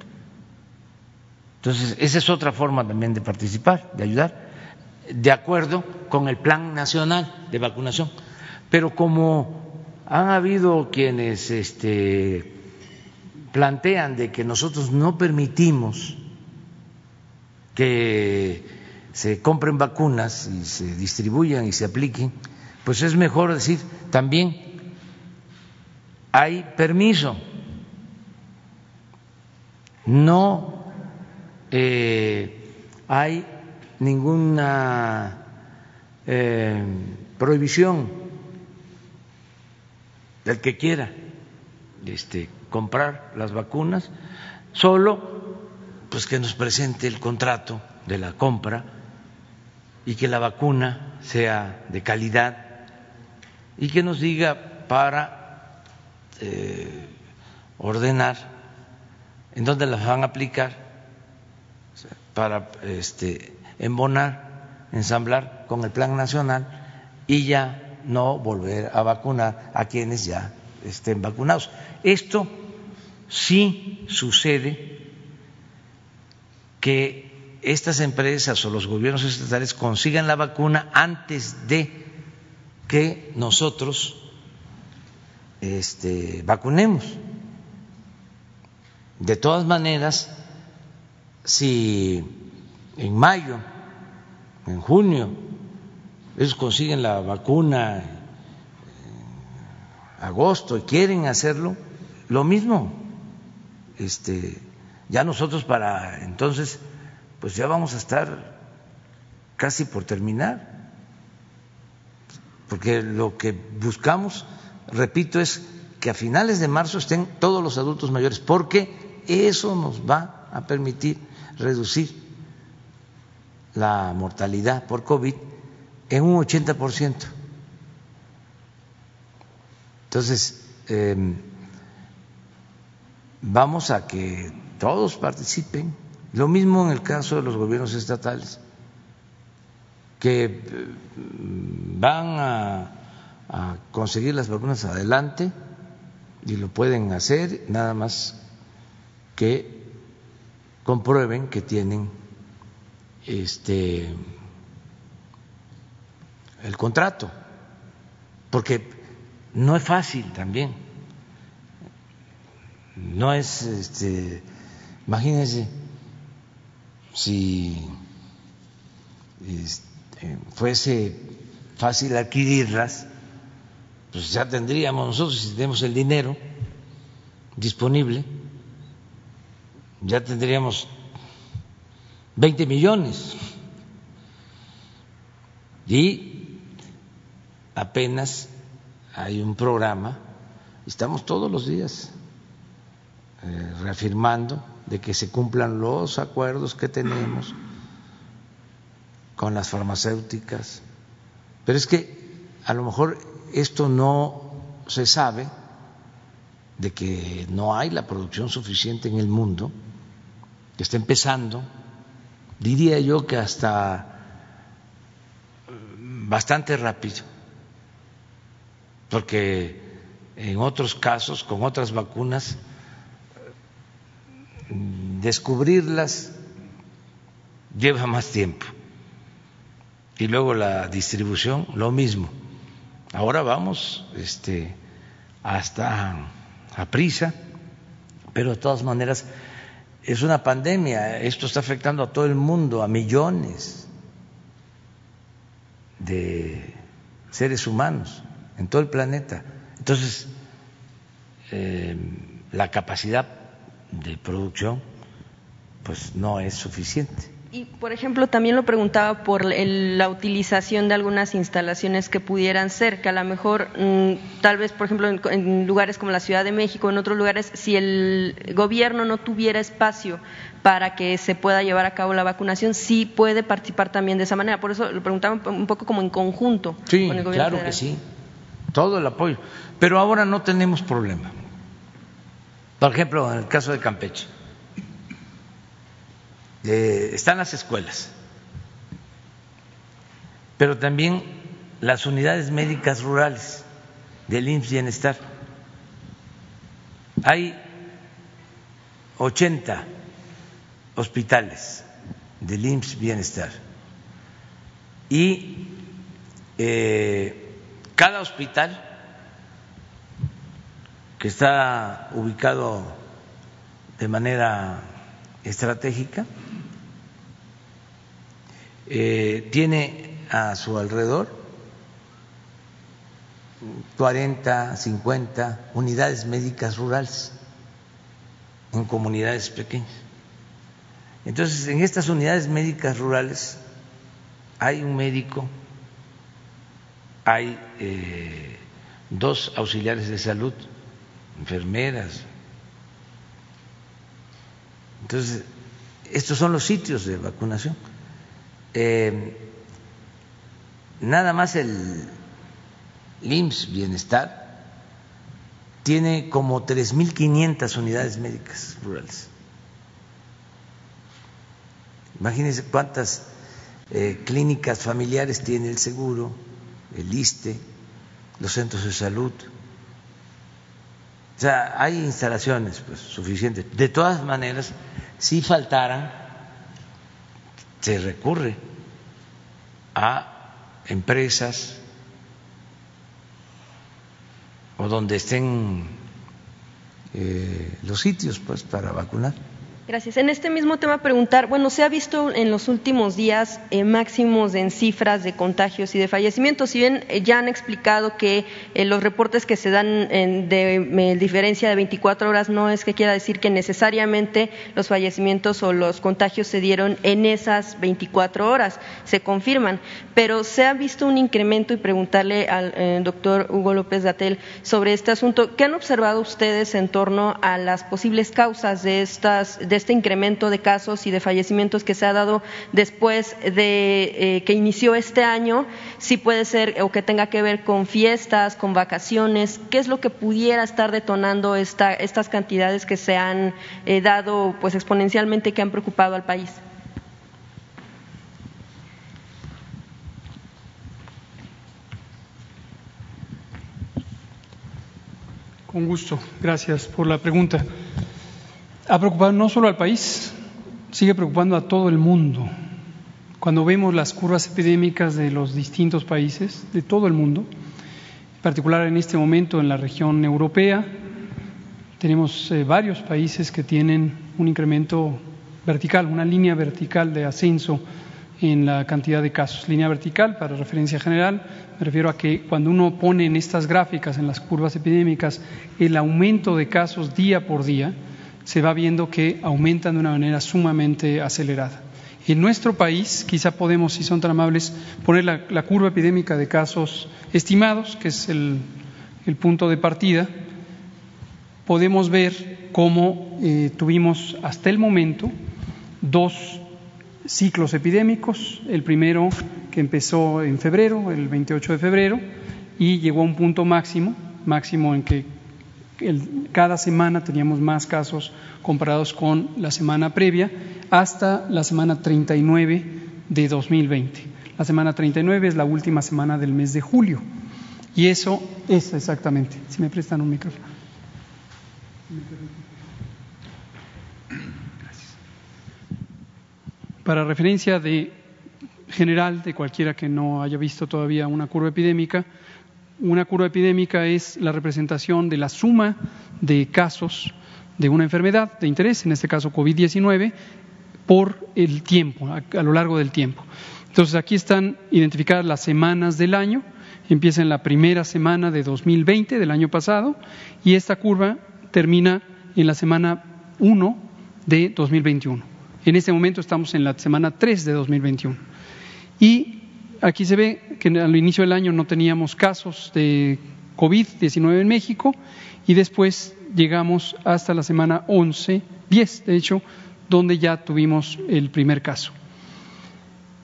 Entonces, esa es otra forma también de participar, de ayudar, de acuerdo con el Plan Nacional de Vacunación. Pero como han habido quienes este, plantean de que nosotros no permitimos que se compren vacunas y se distribuyan y se apliquen, pues es mejor decir también hay permiso. No eh, hay ninguna eh, prohibición del que quiera este, comprar las vacunas, solo pues que nos presente el contrato de la compra y que la vacuna sea de calidad y que nos diga para eh, ordenar en dónde las van a aplicar para este, embonar, ensamblar con el plan nacional y ya no volver a vacunar a quienes ya estén vacunados. Esto sí sucede que estas empresas o los gobiernos estatales consigan la vacuna antes de que nosotros este, vacunemos. De todas maneras, si en mayo, en junio, ellos consiguen la vacuna en agosto y quieren hacerlo, lo mismo. Este, ya nosotros para entonces, pues ya vamos a estar casi por terminar, porque lo que buscamos repito, es que a finales de marzo estén todos los adultos mayores, porque eso nos va a permitir reducir la mortalidad por COVID en un 80%. Entonces, em, vamos a que todos participen. Lo mismo en el caso de los gobiernos estatales, que eh, van a a conseguir las vacunas adelante y lo pueden hacer nada más que comprueben que tienen este el contrato porque no es fácil también. No es, este, imagínense si este, fuese fácil adquirirlas, pues ya tendríamos nosotros, si tenemos el dinero disponible, ya tendríamos 20 millones. Y apenas hay un programa, estamos todos los días eh, reafirmando de que se cumplan los acuerdos que tenemos con las farmacéuticas. Pero es que a lo mejor esto no se sabe de que no hay la producción suficiente en el mundo, que está empezando, diría yo que hasta bastante rápido porque en otros casos, con otras vacunas, descubrirlas lleva más tiempo. Y luego la distribución, lo mismo. Ahora vamos este, hasta a prisa, pero de todas maneras es una pandemia. Esto está afectando a todo el mundo, a millones de seres humanos en todo el planeta. Entonces, eh, la capacidad de producción pues no es suficiente. Y, por ejemplo, también lo preguntaba por la utilización de algunas instalaciones que pudieran ser, que a lo mejor, mm, tal vez, por ejemplo, en, lugares como la Ciudad de México, en otros lugares, si el gobierno no tuviera espacio para que se pueda llevar a cabo la vacunación, sí puede participar también de esa manera. Por eso lo preguntaba un poco como en conjunto con el gobierno. Claro que sí todo el apoyo. Pero ahora no tenemos problema. Por ejemplo, en el caso de Campeche, eh, están las escuelas, pero también las unidades médicas rurales del IMSS Bienestar. Hay 80 hospitales del IMSS Bienestar y eh, cada hospital que está ubicado de manera estratégica eh, tiene a su alrededor 40, 50 unidades médicas rurales en comunidades pequeñas. Entonces, en estas unidades médicas rurales hay un médico hay eh, dos auxiliares de salud, enfermeras. Entonces, estos son los sitios de vacunación. Eh, nada más el IMSS Bienestar tiene como 3.500 unidades médicas rurales. Imagínense cuántas eh, clínicas familiares tiene el seguro el ISTE, los centros de salud. O sea, hay instalaciones pues, suficientes. De todas maneras, si faltaran, se recurre a empresas o donde estén eh, los sitios pues para vacunar. Gracias. En este mismo tema preguntar, bueno, se ha visto en los últimos días eh, máximos en cifras de contagios y de fallecimientos. Si bien eh, ya han explicado que eh, los reportes que se dan de diferencia de 24 horas no es que quiera decir que necesariamente los fallecimientos o los contagios se dieron en esas 24 horas, se confirman. Pero se ha visto un incremento y preguntarle al doctor Hugo López Gatel sobre este asunto. ¿Qué han observado ustedes en torno a las posibles causas de estas? Este incremento de casos y de fallecimientos que se ha dado después de eh, que inició este año, si puede ser o que tenga que ver con fiestas, con vacaciones, qué es lo que pudiera estar detonando estas cantidades que se han eh, dado pues exponencialmente que han preocupado al país. Con gusto, gracias por la pregunta ha preocupado no solo al país, sigue preocupando a todo el mundo. Cuando vemos las curvas epidémicas de los distintos países, de todo el mundo, particular en este momento en la región europea. Tenemos eh, varios países que tienen un incremento vertical, una línea vertical de ascenso en la cantidad de casos. Línea vertical, para referencia general, me refiero a que cuando uno pone en estas gráficas, en las curvas epidémicas, el aumento de casos día por día, se va viendo que aumentan de una manera sumamente acelerada. En nuestro país, quizá podemos, si son tan amables, poner la, curva epidémica de casos estimados, que es el, punto de partida. Podemos ver cómo eh, tuvimos hasta el momento dos ciclos epidémicos. El primero que empezó en febrero, el 28 de febrero, y llegó a un punto máximo, máximo en que cada semana teníamos más casos comparados con la semana previa hasta la semana 39 de 2020. La semana 39 es la última semana del mes de julio. Y eso es exactamente. Si me prestan un micrófono. Para referencia de general de cualquiera que no haya visto todavía una curva epidémica, una curva epidémica es la representación de la suma de casos de una enfermedad de interés, en este caso COVID-19, por el tiempo, a, lo largo del tiempo. Entonces aquí están identificadas las semanas del año, empieza en la primera semana de 2020, del año pasado, y esta curva termina en la semana 1 de 2021. En este momento estamos en la semana 3 de 2021. Y aquí se ve que al inicio del año no teníamos casos de COVID-19 en México y después llegamos hasta la semana 11, 10 de hecho, donde ya tuvimos el primer caso.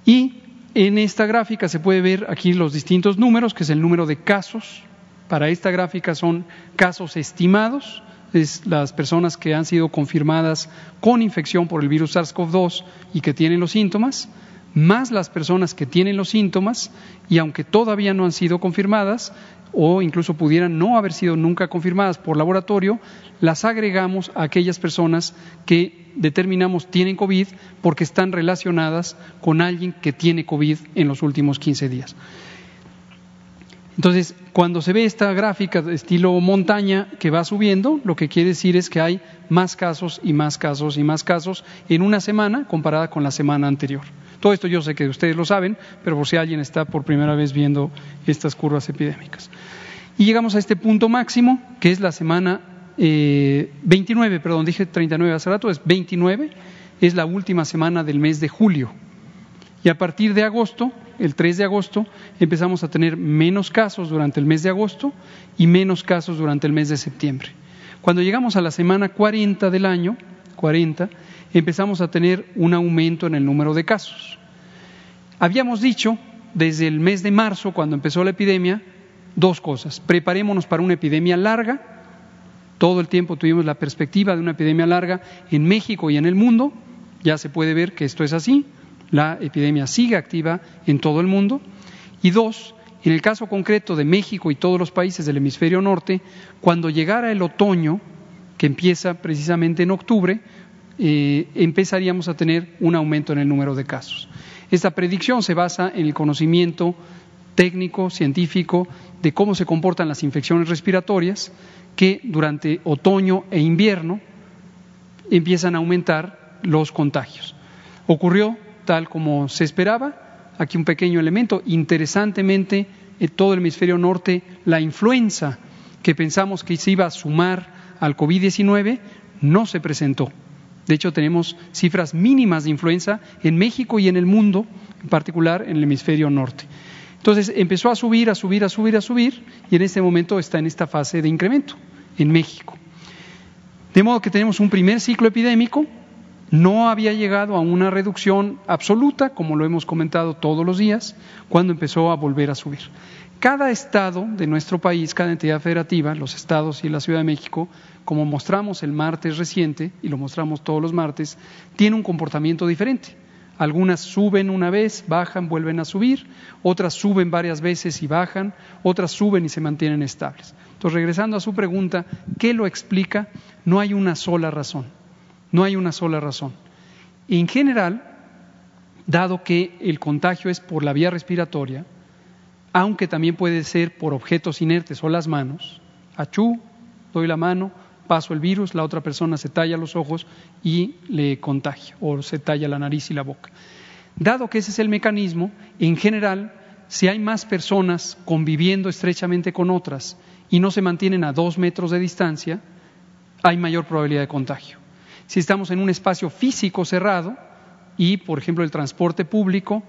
Y en esta gráfica se puede ver aquí los distintos números, que es el número de casos. Para esta gráfica son casos estimados, es las personas que han sido confirmadas con infección por el virus SARS-CoV-2 y que tienen los síntomas, más las personas que tienen los síntomas y aunque todavía no han sido confirmadas, o incluso pudieran no haber sido nunca confirmadas por laboratorio, las agregamos a aquellas personas que determinamos tienen COVID porque están relacionadas con alguien que tiene COVID en los últimos 15 días. Entonces, cuando se ve esta gráfica de estilo montaña que va subiendo, lo que quiere decir es que hay más casos y más casos y más casos en una semana comparada con la semana anterior. Todo esto yo sé que ustedes lo saben, pero por si alguien está por primera vez viendo estas curvas epidémicas. Y llegamos a este punto máximo, que es la semana 29, eh, perdón, dije 39 hace rato, es 29, es la última semana del mes de julio. Y a partir de agosto, el 3 de agosto, empezamos a tener menos casos durante el mes de agosto y menos casos durante el mes de septiembre. Cuando llegamos a la semana 40 del año, 40, empezamos a tener un aumento en el número de casos. Habíamos dicho desde el mes de marzo, cuando empezó la epidemia, dos cosas. Preparémonos para una epidemia larga. Todo el tiempo tuvimos la perspectiva de una epidemia larga en México y en el mundo. Ya se puede ver que esto es así. La epidemia sigue activa en todo el mundo. Y dos, en el caso concreto de México y todos los países del hemisferio norte, cuando llegara el otoño, que empieza precisamente en octubre, empezaríamos a tener un aumento en el número de casos. Esta predicción se basa en el conocimiento técnico, científico, de cómo se comportan las infecciones respiratorias, que durante otoño e invierno empiezan a aumentar los contagios. Ocurrió tal como se esperaba. Aquí un pequeño elemento. Interesantemente, en todo el hemisferio norte, la influenza que pensamos que se iba a sumar al COVID-19 no se presentó. De hecho, tenemos cifras mínimas de influenza en México y en el mundo, en particular en el hemisferio norte. Entonces empezó a subir, a subir, a subir, a subir, y en este momento está en esta fase de incremento en México. De modo que tenemos un primer ciclo epidémico, no había llegado a una reducción absoluta, como lo hemos comentado todos los días, cuando empezó a volver a subir. Cada estado de nuestro país, cada entidad federativa, los estados y la Ciudad de México, como mostramos el martes reciente, y lo mostramos todos los martes, tiene un comportamiento diferente. Algunas suben una vez, bajan, vuelven a subir, otras suben varias veces y bajan, otras suben y se mantienen estables. Entonces, regresando a su pregunta, ¿qué lo explica? No hay una sola razón. No hay una sola razón. En general, dado que el contagio es por la vía respiratoria, aunque también puede ser por objetos inertes o las manos. Achú, doy la mano, paso el virus, la otra persona se talla los ojos y le contagia o se talla la nariz y la boca. Dado que ese es el mecanismo, en general, si hay más personas conviviendo estrechamente con otras y no se mantienen a dos metros de distancia, hay mayor probabilidad de contagio. Si estamos en un espacio físico cerrado y, por ejemplo, el transporte público,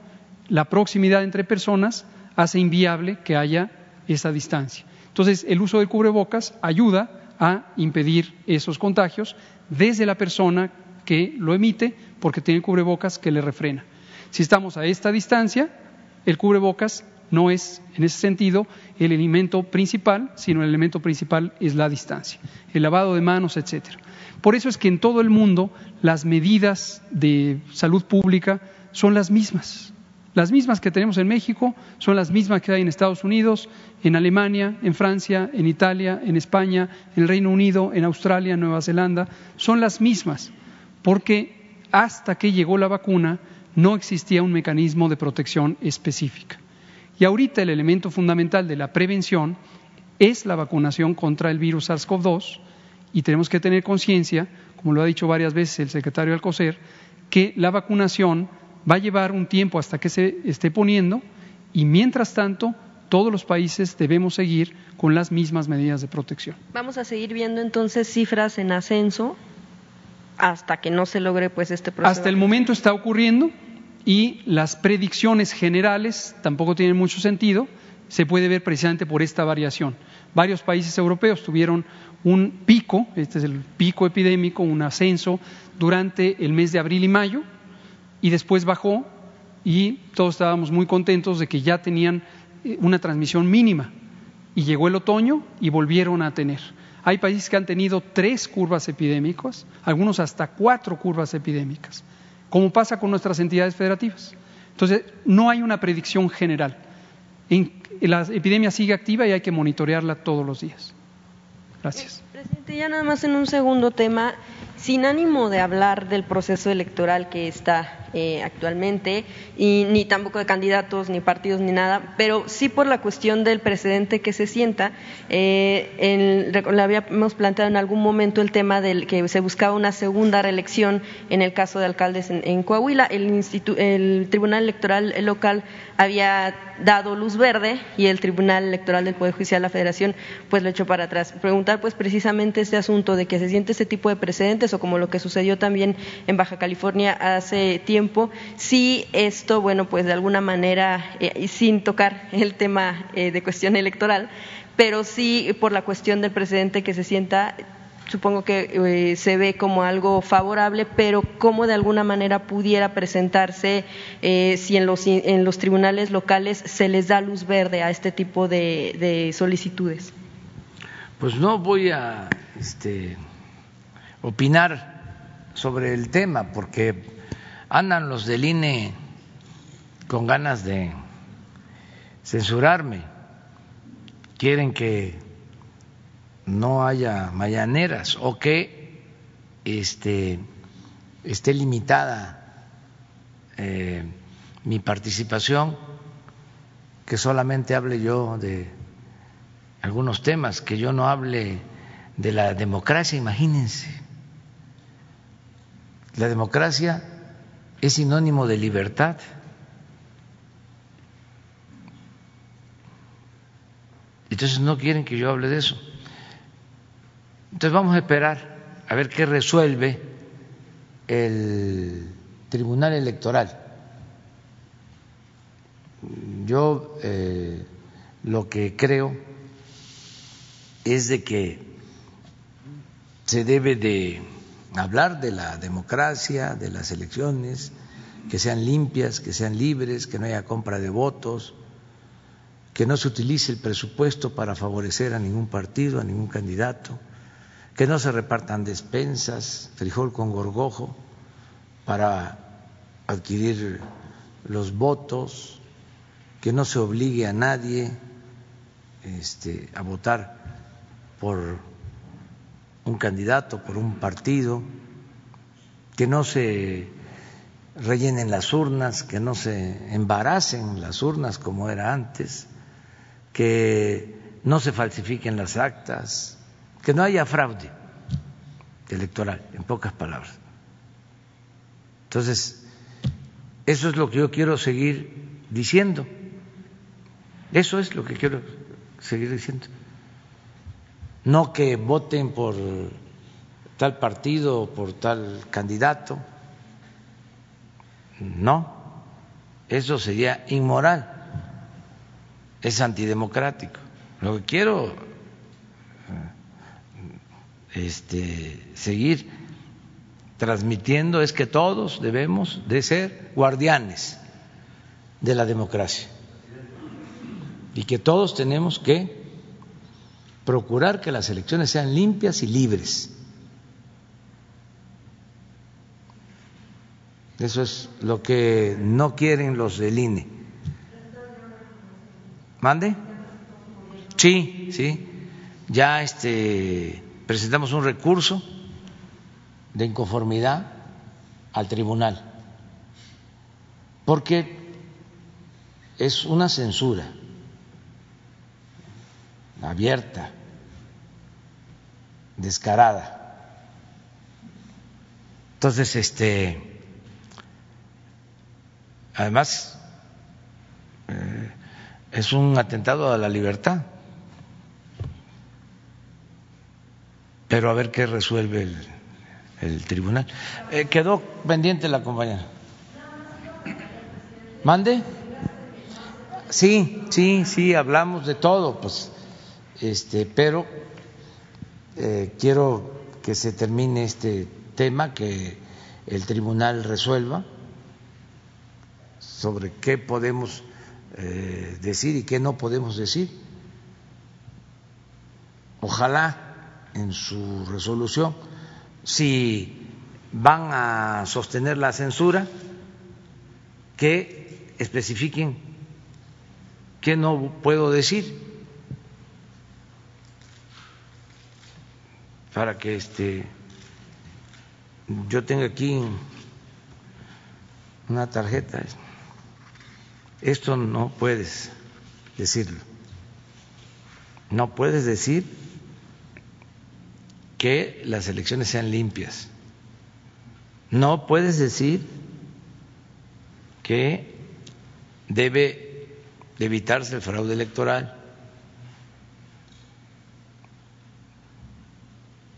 la proximidad entre personas hace inviable que haya esa distancia. Entonces, el uso del cubrebocas ayuda a impedir esos contagios desde la persona que lo emite porque tiene cubrebocas que le refrena. Si estamos a esta distancia, el cubrebocas no es, en ese sentido, el elemento principal, sino el elemento principal es la distancia, el lavado de manos, etcétera. Por eso es que en todo el mundo las medidas de salud pública son las mismas. Las mismas que tenemos en México son las mismas que hay en Estados Unidos, en Alemania, en Francia, en Italia, en España, en el Reino Unido, en Australia, en Nueva Zelanda. Son las mismas, porque hasta que llegó la vacuna no existía un mecanismo de protección específica. Y ahorita el elemento fundamental de la prevención es la vacunación contra el virus SARS-CoV-2 y tenemos que tener conciencia, como lo ha dicho varias veces el secretario Alcocer, que la vacunación va a llevar un tiempo hasta que se esté poniendo y mientras tanto todos los países debemos seguir con las mismas medidas de protección. Vamos a seguir viendo entonces cifras en ascenso hasta que no se logre pues este proceso. Hasta el momento está ocurriendo y las predicciones generales tampoco tienen mucho sentido, se puede ver precisamente por esta variación. Varios países europeos tuvieron un pico, este es el pico epidémico, un ascenso durante el mes de abril y mayo, y después bajó y todos estábamos muy contentos de que ya tenían eh, una transmisión mínima. Y llegó el otoño y volvieron a tener. Hay países que han tenido tres curvas epidémicas, algunos hasta cuatro curvas epidémicas, como pasa con nuestras entidades federativas. Entonces, no hay una predicción general. la epidemia sigue activa y hay que monitorearla todos los días. Gracias. Presidente, ya nada más en un segundo tema, sin ánimo de hablar del proceso electoral que está eh, actualmente, y ni tampoco de candidatos, ni partidos, ni nada, pero sí por la cuestión del precedente que se sienta. Eh, le habíamos planteado en algún momento el tema del que se buscaba una segunda reelección en el caso de alcaldes en, Coahuila. El, el Tribunal Electoral local había dado luz verde y el Tribunal Electoral del Poder Judicial de la Federación pues lo echó para atrás. Preguntar pues precisamente este asunto de que se siente este tipo de precedentes o como lo que sucedió también en Baja California hace tiempo si esto, bueno, pues de alguna manera, eh, sin tocar el tema eh, de cuestión electoral, pero sí por la cuestión del presidente que se sienta supongo que eh, se ve como algo favorable, pero cómo de alguna manera pudiera presentarse si en los, en los tribunales locales se les da luz verde a este tipo de, solicitudes. Pues no voy a este, opinar sobre el tema, porque andan los del INE con ganas de censurarme, quieren que no haya mañaneras o que este, esté limitada eh, mi participación, que solamente hable yo de algunos temas, que yo no hable de la democracia, imagínense. La democracia es sinónimo de libertad. Entonces no quieren que yo hable de eso. Entonces vamos a esperar a ver qué resuelve el Tribunal Electoral. Yo eh, lo que creo es de que se debe de hablar de la democracia, de las elecciones, que sean limpias, que sean libres, que no haya compra de votos, que no se utilice el presupuesto para favorecer a ningún partido, a ningún candidato, que no se repartan despensas, frijol con gorgojo, para adquirir los votos, que no se obligue a nadie este, a votar por un candidato, por un partido, que no se rellenen las urnas, que no se embaracen las urnas como era antes, que no se falsifiquen las actas, que no haya fraude electoral, en pocas palabras. Entonces, eso es lo que yo quiero seguir diciendo. Eso es lo que quiero seguir diciendo. No que voten por tal partido o por tal candidato. No, eso sería inmoral, es antidemocrático. Lo que quiero este, seguir transmitiendo es que todos debemos de ser guardianes de la democracia y que todos tenemos que procurar que las elecciones sean limpias y libres. Eso es lo que no quieren los del INE. ¿Mande? Sí, sí. Ya este presentamos un recurso de inconformidad al tribunal porque es una censura abierta, descarada. Entonces, este, además, eh, es un atentado a la libertad. Pero a ver qué resuelve el, tribunal. Eh, quedó pendiente la compañera. ¿Mande? Sí, sí, sí, hablamos de todo, pues este, pero eh, quiero que se termine este tema, que el tribunal resuelva sobre qué podemos eh, decir y qué no podemos decir. Ojalá en su resolución, si van a sostener la censura, que especifiquen qué no puedo decir para que este yo tenga aquí una tarjeta. Esto no puedes decirlo. No puedes decir que las elecciones sean limpias. No puedes decir que debe evitarse el fraude electoral.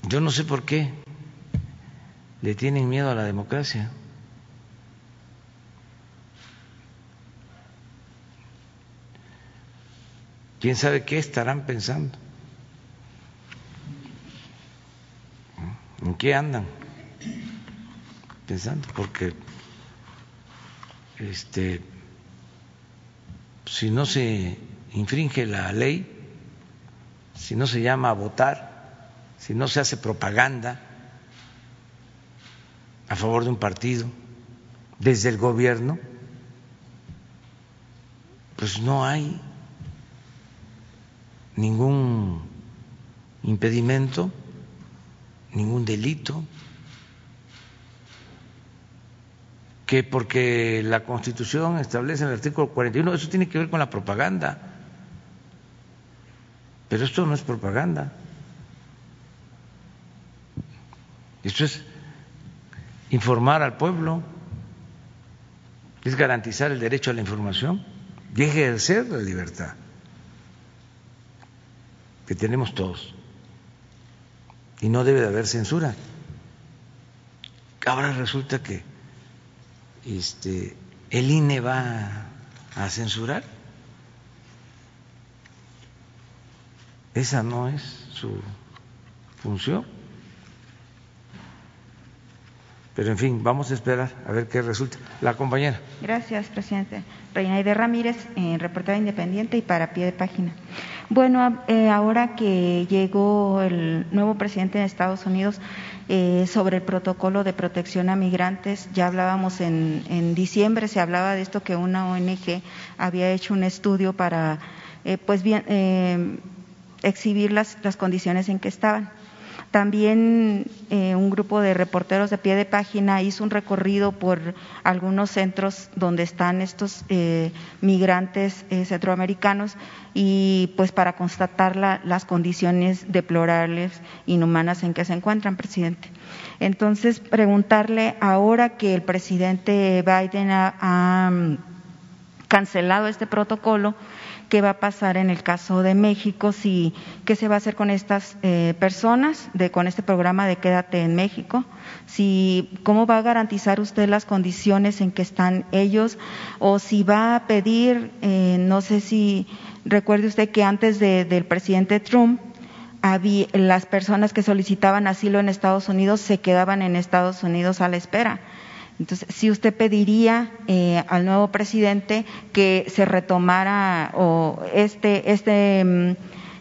Yo no sé por qué le tienen miedo a la democracia. ¿Quién sabe qué estarán pensando? ¿En qué andan pensando? Porque este si no se infringe la ley, si no se llama a votar, si no se hace propaganda a favor de un partido desde el gobierno, pues no hay ningún impedimento, ningún delito, que porque la Constitución establece en el artículo 41, eso tiene que ver con la propaganda, pero esto no es propaganda. Esto es informar al pueblo, es garantizar el derecho a la información y ejercer la libertad que tenemos todos. Y no debe de haber censura. Ahora resulta que este, el INE va a censurar. Esa no es su función. Pero en fin, vamos a esperar a ver qué resulta. La compañera. Gracias, presidente. Reinaide Ramírez, eh, reportera independiente y para pie de página. Bueno, eh, ahora que llegó el nuevo presidente de Estados Unidos eh, sobre el protocolo de protección a migrantes, ya hablábamos en, en, diciembre, se hablaba de esto que una ONG había hecho un estudio para, eh, pues bien, exhibir las, las condiciones en que estaban también eh, un grupo de reporteros de pie de página hizo un recorrido por algunos centros donde están estos eh, migrantes eh, centroamericanos y pues para constatar las condiciones deplorables, inhumanas en que se encuentran, presidente. Entonces, preguntarle ahora que el presidente Biden ha mm, cancelado este protocolo, qué va a pasar en el caso de México, si, qué se va a hacer con estas eh, personas, de, con este programa de Quédate en México, si, cómo va a garantizar usted las condiciones en que están ellos, o si va a pedir, eh, no sé si recuerde usted que antes del presidente Trump, había, las personas que solicitaban asilo en Estados Unidos se quedaban en Estados Unidos a la espera entonces, si usted pediría eh, al nuevo presidente que se retomara o este, este, mm,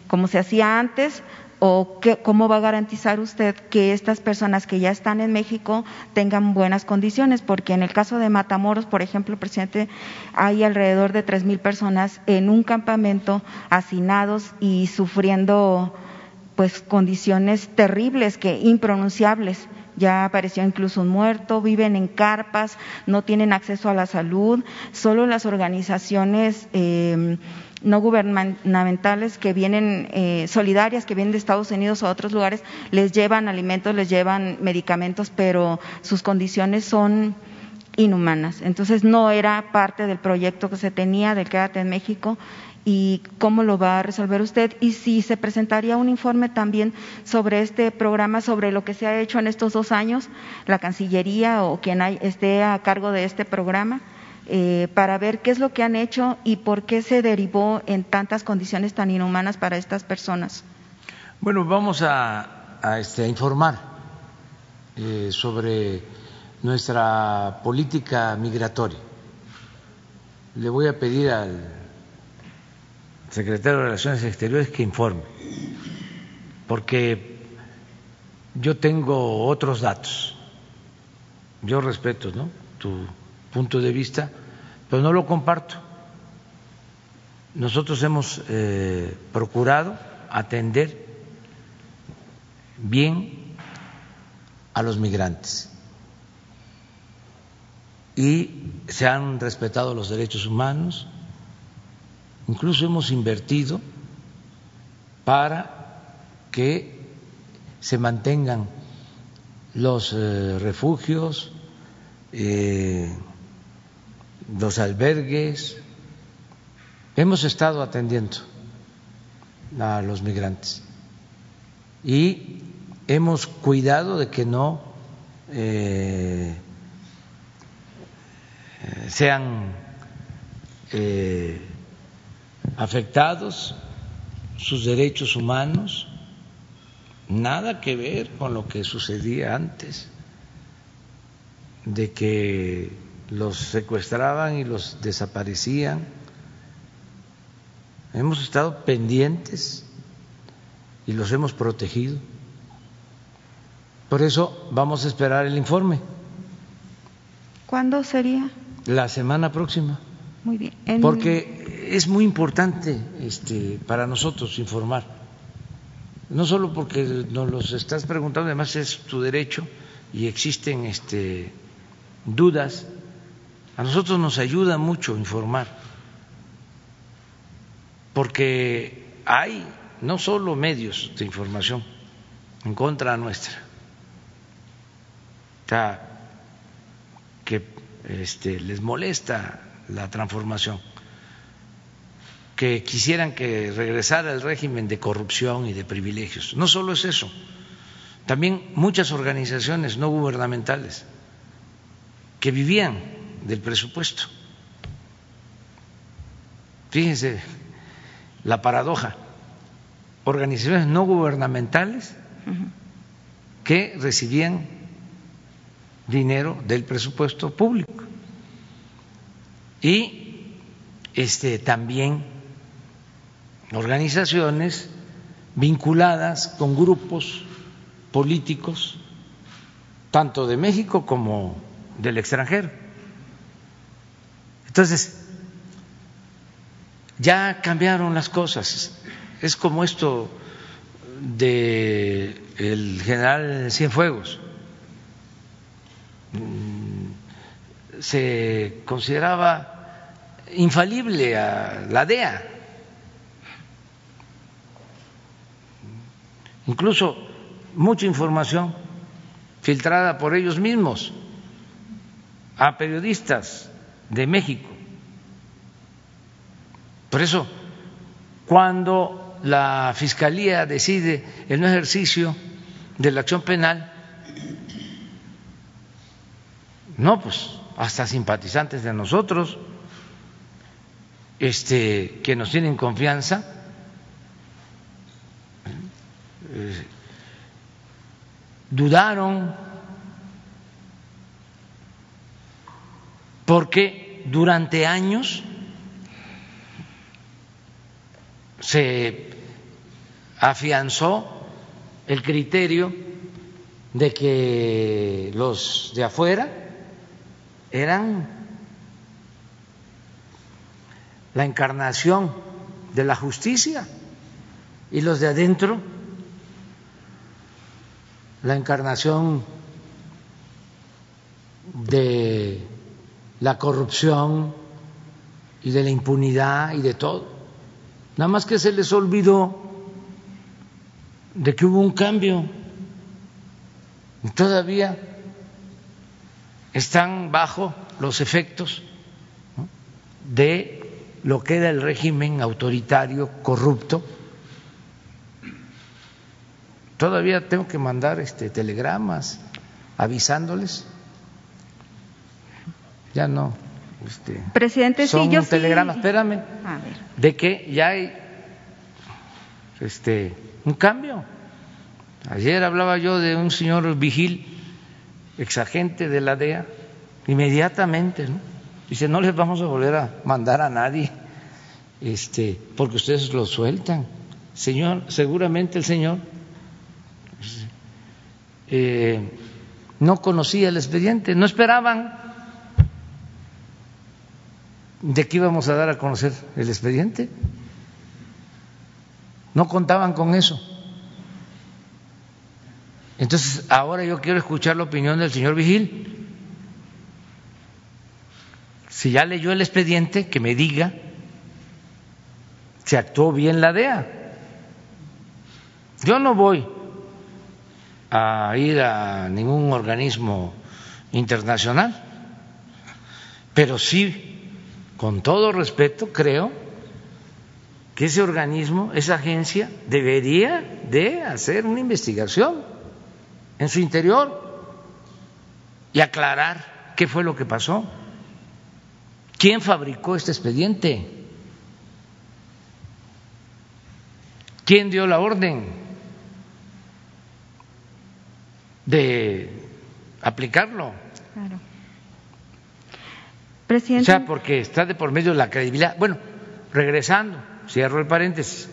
como se hacía antes, o cómo va a garantizar usted que estas personas que ya están en México tengan buenas condiciones, porque en el caso de Matamoros, por ejemplo, presidente, hay alrededor de tres mil personas en un campamento hacinados y sufriendo pues condiciones terribles que impronunciables ya apareció incluso un muerto, viven en carpas, no tienen acceso a la salud, solo las organizaciones eh, no gubernamentales que vienen, eh, solidarias, que vienen de Estados Unidos o otros lugares, les llevan alimentos, les llevan medicamentos, pero sus condiciones son inhumanas. Entonces no era parte del proyecto que se tenía del Quédate en México y cómo lo va a resolver usted y si se presentaría un informe también sobre este programa, sobre lo que se ha hecho en estos dos años, la Cancillería o quien esté a cargo de este programa, eh, para ver qué es lo que han hecho y por qué se derivó en tantas condiciones tan inhumanas para estas personas. Bueno, vamos a, este, informar eh, sobre nuestra política migratoria. Le voy a pedir al secretario de Relaciones Exteriores que informe, porque yo tengo otros datos. Yo respeto ¿no? tu punto de vista, pero no lo comparto. Nosotros hemos eh, procurado atender bien a los migrantes y se han respetado los derechos humanos, Incluso hemos invertido para que se mantengan los eh, refugios, eh, los albergues. Hemos estado atendiendo a los migrantes y hemos cuidado de que no eh, sean afectados sus derechos humanos, nada que ver con lo que sucedía antes, de que los secuestraban y los desaparecían. Hemos estado pendientes y los hemos protegido. Por eso vamos a esperar el informe. ¿Cuándo sería? La semana próxima. Muy bien. Porque es muy importante este, para nosotros informar. No solo porque nos los estás preguntando, además es tu derecho y existen este, dudas. A nosotros nos ayuda mucho informar, porque hay no solo medios de información en contra nuestra, que este, les molesta la transformación, que quisieran que regresara el régimen de corrupción y de privilegios. No solo es eso, también muchas organizaciones no gubernamentales que vivían del presupuesto. Fíjense la paradoja, organizaciones no gubernamentales que recibían dinero del presupuesto público y este, también organizaciones vinculadas con grupos políticos, tanto de México como del extranjero. Entonces, ya cambiaron las cosas. Es como esto de el general Cienfuegos mm, se consideraba infalible a la DEA. Incluso mucha información filtrada por ellos mismos a periodistas de México. Por eso, cuando la Fiscalía decide el no ejercicio de la acción penal, no, pues hasta simpatizantes de nosotros, este, que nos tienen confianza, dudaron porque durante años se afianzó el criterio de que los de afuera eran la encarnación de la justicia y los de adentro la encarnación de la corrupción y de la impunidad y de todo. Nada más que se les olvidó de que hubo un cambio y todavía están bajo los efectos de lo que era el régimen autoritario corrupto. Todavía tengo que mandar este telegramas avisándoles ya no. Este, Presidente, son sí, yo telegramas, espérame, A ver. de que ya hay este, un cambio. Ayer hablaba yo de un señor vigil, exagente de la DEA, inmediatamente, ¿no? Dice, no les vamos a volver a mandar a nadie, este, porque ustedes lo sueltan. Señor, seguramente el señor eh, no conocía el expediente, no esperaban de que íbamos a dar a conocer el expediente. No contaban con eso. Entonces, ahora yo quiero escuchar la opinión del señor Vigil. Si ya leyó el expediente, que me diga si actuó bien la DEA. Yo no voy a ir a ningún organismo internacional, pero sí con todo respeto, creo que ese organismo, esa agencia, debería de hacer una investigación en su interior y aclarar qué fue lo que pasó, quién fabricó este expediente, quién dio la orden de aplicarlo. Claro. O Presidente. sea, porque está de por medio la credibilidad. Bueno, regresando, cierro el paréntesis,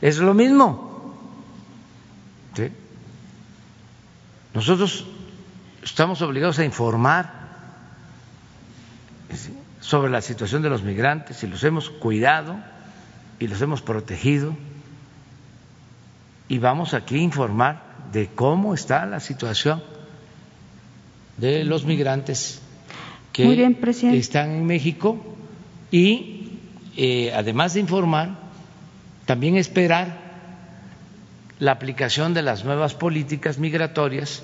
es lo mismo. ¿Sí? Nosotros estamos obligados a informar sobre la situación de los migrantes y los hemos cuidado y los hemos protegido y vamos aquí a informar de cómo está la situación de los migrantes que bien, están en México y eh, además de informar, también esperar la aplicación de las nuevas políticas migratorias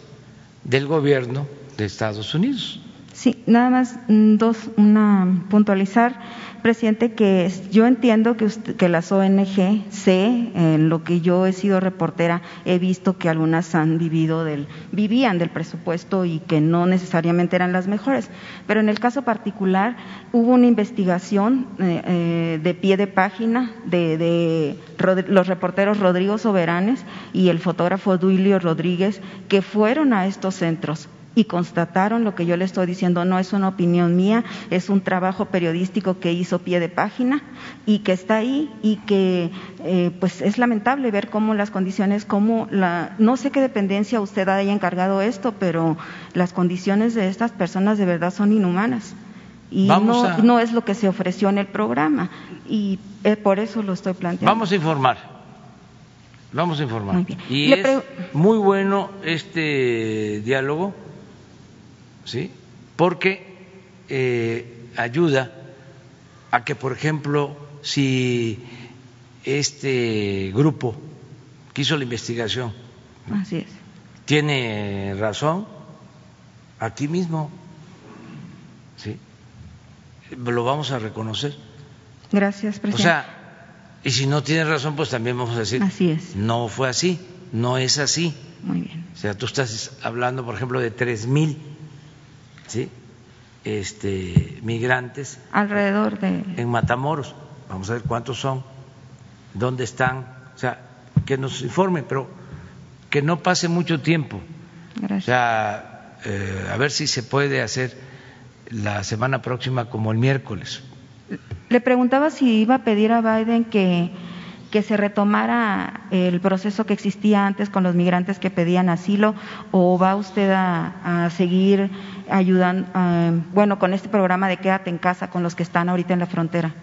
del gobierno de Estados Unidos. Sí, nada más mm, dos, una puntualizar, presidente, que yo entiendo que, usted- que las ONG, sé, en lo que yo he sido reportera, he visto que algunas han vivido del, vivían del presupuesto y que no necesariamente eran las mejores. Pero en el caso particular hubo una investigación eh, eh, de pie de página de, de los reporteros Rodrigo Soberanes y el fotógrafo Duilio Rodríguez que fueron a estos centros y constataron lo que yo le estoy diciendo, no es una opinión mía, es un trabajo periodístico que hizo pie de página y que está ahí y que eh, pues es lamentable ver cómo las condiciones, cómo la, no sé qué dependencia usted haya encargado esto, pero las condiciones de estas personas de verdad son inhumanas y Vamos no, a- no es lo que se ofreció en el programa y eh, por eso lo estoy planteando. Vamos a informar Vamos a informar. Muy bien. Y Le es muy bueno este diálogo, ¿sí? Porque eh, ayuda a que, por ejemplo, si este grupo que hizo la investigación Así es. tiene razón, aquí mismo, ¿sí? Lo vamos a reconocer. Gracias, O presidente. sea, y si no tiene razón, pues también vamos a decir, Así es. no fue así, no es así. Muy bien. O sea, tú estás hablando, por ejemplo, de tres mil, ¿sí? Este, migrantes Alrededor de. en Matamoros. Vamos a ver cuántos son, dónde están, o sea, que nos informen, pero que no pase mucho tiempo. O Gracias. sea, eh, a ver si se puede hacer la semana próxima como el miércoles. Le preguntaba si iba a pedir a Biden que, que se retomara el proceso que existía antes con los migrantes que pedían asilo o va usted a, seguir ayudando, eh, bueno, con este programa de quédate en casa con los que están ahorita en la frontera.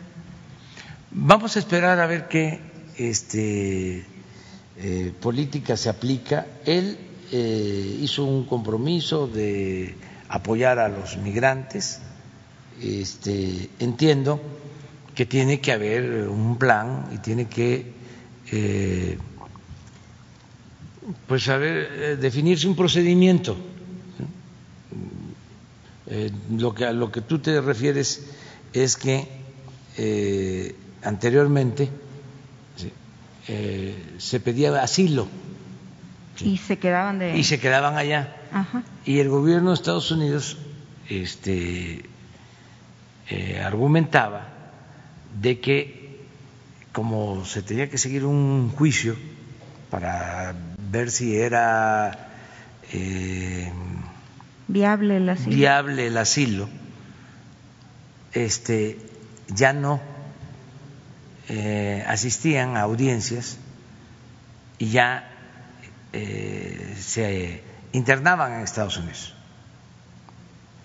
Vamos a esperar a ver qué este, eh, política se aplica. Él eh, hizo un compromiso de apoyar a los migrantes. Este, entiendo que tiene que haber un plan y tiene que eh, pues saber eh, definirse un procedimiento. Eh, lo que a lo que tú te refieres es que eh, anteriormente eh, se pedía asilo Y se quedaban de. y se quedaban allá Ajá. y el gobierno de Estados Unidos este eh, argumentaba de que como se tenía que seguir un juicio para ver si era eh, Viable el asilo. viable el asilo, este, ya no eh, asistían a audiencias y ya eh, se internaban en Estados Unidos.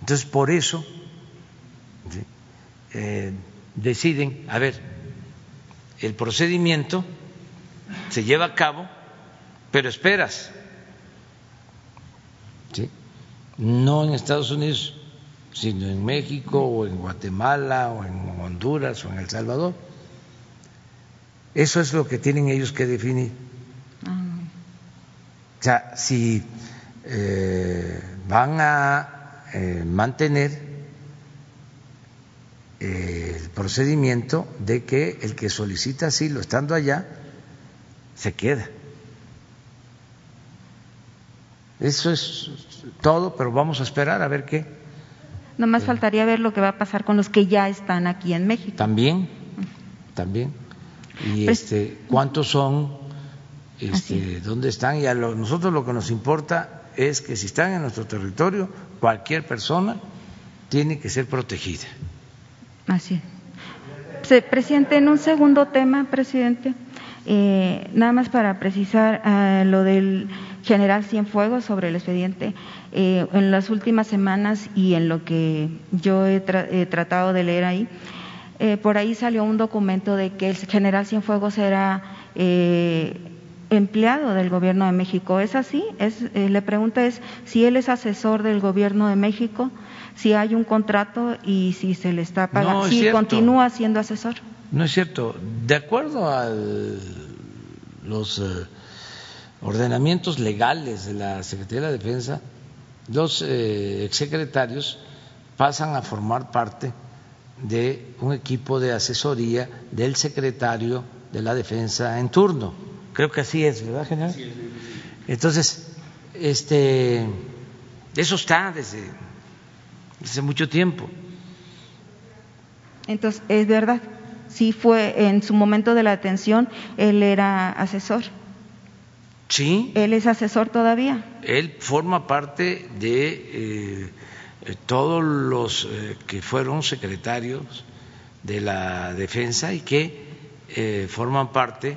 Entonces, por eso ¿sí? Deciden, a ver, el procedimiento se lleva a cabo, pero esperas. ¿sí? no en Estados Unidos, sino en México o en Guatemala o en Honduras o en El Salvador. Eso es lo que tienen ellos que definir. O sea, si eh, van a eh, mantener el procedimiento de que el que solicita asilo estando allá se queda. Eso es todo, pero vamos a esperar a ver qué. Nomás faltaría ver lo que va a pasar con los que ya están aquí en México. También, también. Y Pues- este, cuántos son, este, dónde están. Y a lo- nosotros lo que nos importa es que si están en nuestro territorio, cualquier persona tiene que ser protegida. Así es. Presidente, en un segundo tema, presidente, eh, nada más para precisar ah, lo del general Cienfuegos sobre el expediente. eh, en las últimas semanas y en lo que yo he, tra- he tratado de leer ahí, eh, por ahí salió un documento de que el general Cienfuegos era eh, empleado del gobierno de México. ¿Es así? Es, eh, le pregunta es si él es asesor del gobierno de México, si hay un contrato y si se le está pagando, No, es si cierto. continúa siendo asesor. No es cierto. De acuerdo a los eh, ordenamientos legales de la Secretaría de la Defensa, los eh, exsecretarios pasan a formar parte de un equipo de asesoría del secretario de la Defensa en turno. Creo que así es, ¿verdad, general? Entonces, este, eso está desde, desde mucho tiempo. Entonces, es verdad, sí fue en su momento de la detención, él era asesor. Sí. ¿Él es asesor todavía? él forma parte de eh, todos los eh, que fueron secretarios de la defensa y que eh, forman parte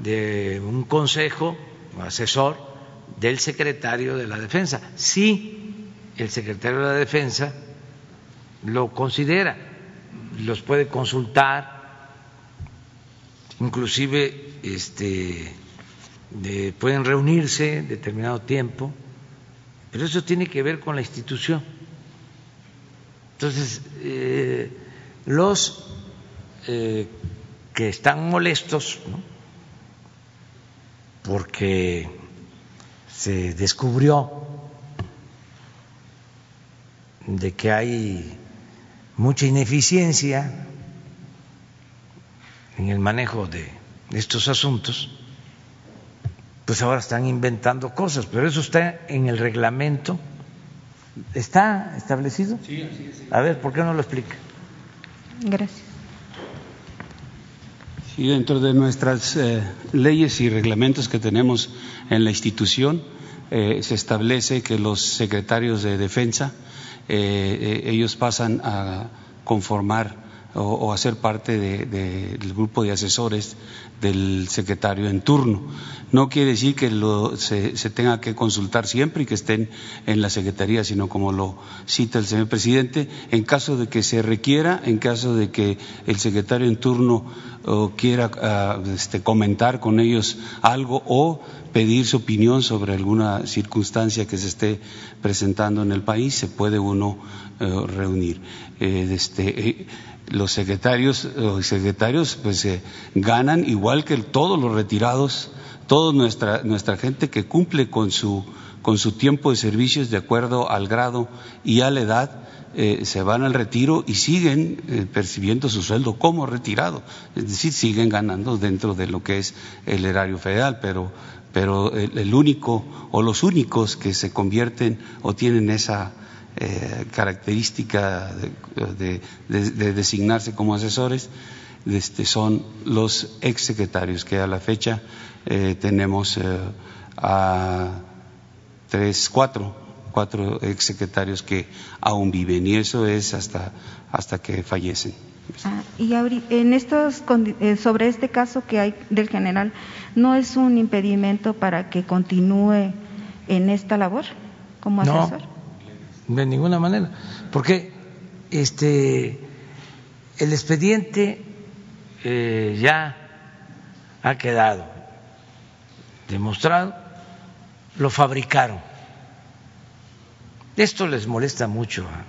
de un consejo asesor del secretario de la defensa. Si el secretario de la defensa lo considera, los puede consultar, inclusive este de- pueden reunirse determinado tiempo, pero eso tiene que ver con la institución. Entonces, eh, los eh, que están molestos, porque se descubrió de que hay mucha ineficiencia en el manejo de estos asuntos, pues ahora están inventando cosas, pero eso está en el reglamento. ¿Está establecido? Sí, A ver, ¿por qué no lo explica? Gracias. Sí, dentro de nuestras eh, leyes y reglamentos que tenemos en la institución, eh, se establece que los secretarios de defensa, eh, eh, ellos pasan a conformar o, o a ser parte de- de- del grupo de asesores del secretario en turno. No quiere decir que se, tenga que consultar siempre y que estén en la secretaría, sino como lo cita el señor presidente, en caso de que se requiera, en caso de que el secretario en turno quiera ah, este, comentar con ellos algo o pedir su opinión sobre alguna circunstancia que se esté presentando en el país, se puede uno eh, reunir. Eh, este, eh, los secretarios o secretarios pues eh, ganan igual que todos los retirados, toda nuestra nuestra gente que cumple con su con su tiempo de servicios de acuerdo al grado y a la edad eh, se van al retiro y siguen eh, percibiendo su sueldo como retirado, es decir, siguen ganando dentro de lo que es el erario federal, pero pero el único o los únicos que se convierten o tienen esa eh, característica de, de- de designarse como asesores este, son los exsecretarios, que a la fecha eh, tenemos eh, a tres, cuatro, cuatro exsecretarios que aún viven y eso es hasta, hasta que fallecen. Ah, y en estos condi- eh, sobre este caso que hay del general, ¿no es un impedimento para que continúe en esta labor como No. De ninguna manera, porque este el expediente eh, ya ha quedado demostrado, lo fabricaron. Esto les molesta mucho a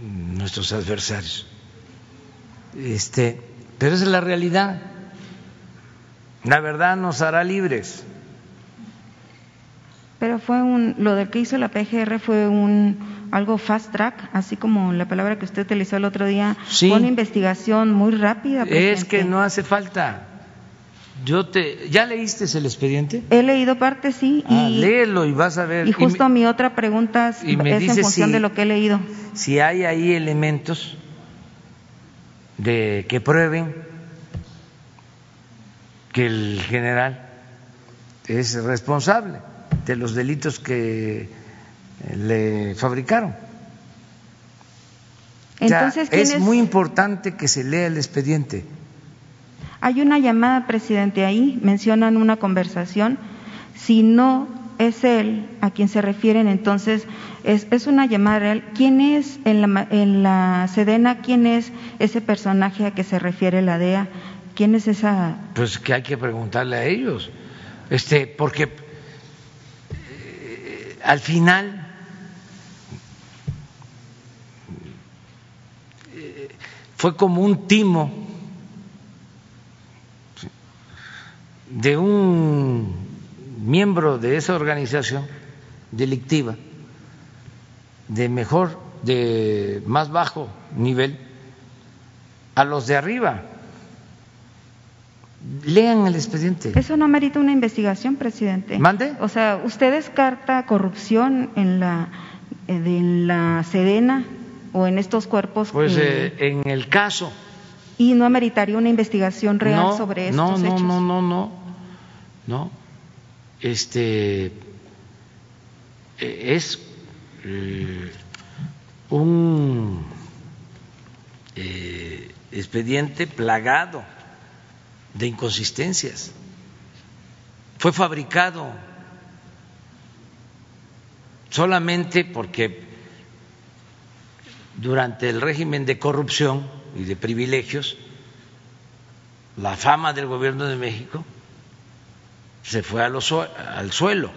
nuestros adversarios. Este, pero esa es la realidad. La verdad nos hará libres. Pero fue un, lo del que hizo la PGR fue un algo fast track, así como la palabra que usted utilizó el otro día, Sí. fue una investigación muy rápida. Es que no hace falta. Yo te, ¿ya leíste el expediente? He leído parte, sí, Ah, y, léelo y vas a ver. y justo mi otra pregunta es, y me es en función si- de lo que he leído. si hay ahí elementos de que prueben que el general es responsable de los delitos que le fabricaron. O sea, Entonces, ¿quién es es? muy importante que se lea el expediente. Hay una llamada, presidente, ahí, mencionan una conversación. Si no es él a quien se refieren, entonces es, es una llamada real. ¿Quién es en la, en la Sedena? ¿Quién es ese personaje a que se refiere la DEA? ¿Quién es esa? Pues que hay que preguntarle a ellos, este, porque eh, al final eh, fue como un timo de un miembro de esa organización delictiva de mejor, de más bajo nivel, a los de arriba. Lean el expediente. Eso no merita una investigación, presidente. ¿Mande? O sea, ¿usted descarta corrupción en la, eh, de la Sedena o en estos cuerpos? Pues que- eh, en el caso. ¿Y no ameritaría una investigación real no, sobre no, estos no, hechos? no, no, no, no. Este eh, es eh, un eh, expediente plagado de inconsistencias. Fue fabricado solamente porque durante el régimen de corrupción y de privilegios, la fama del gobierno de México se fue a los, al suelo.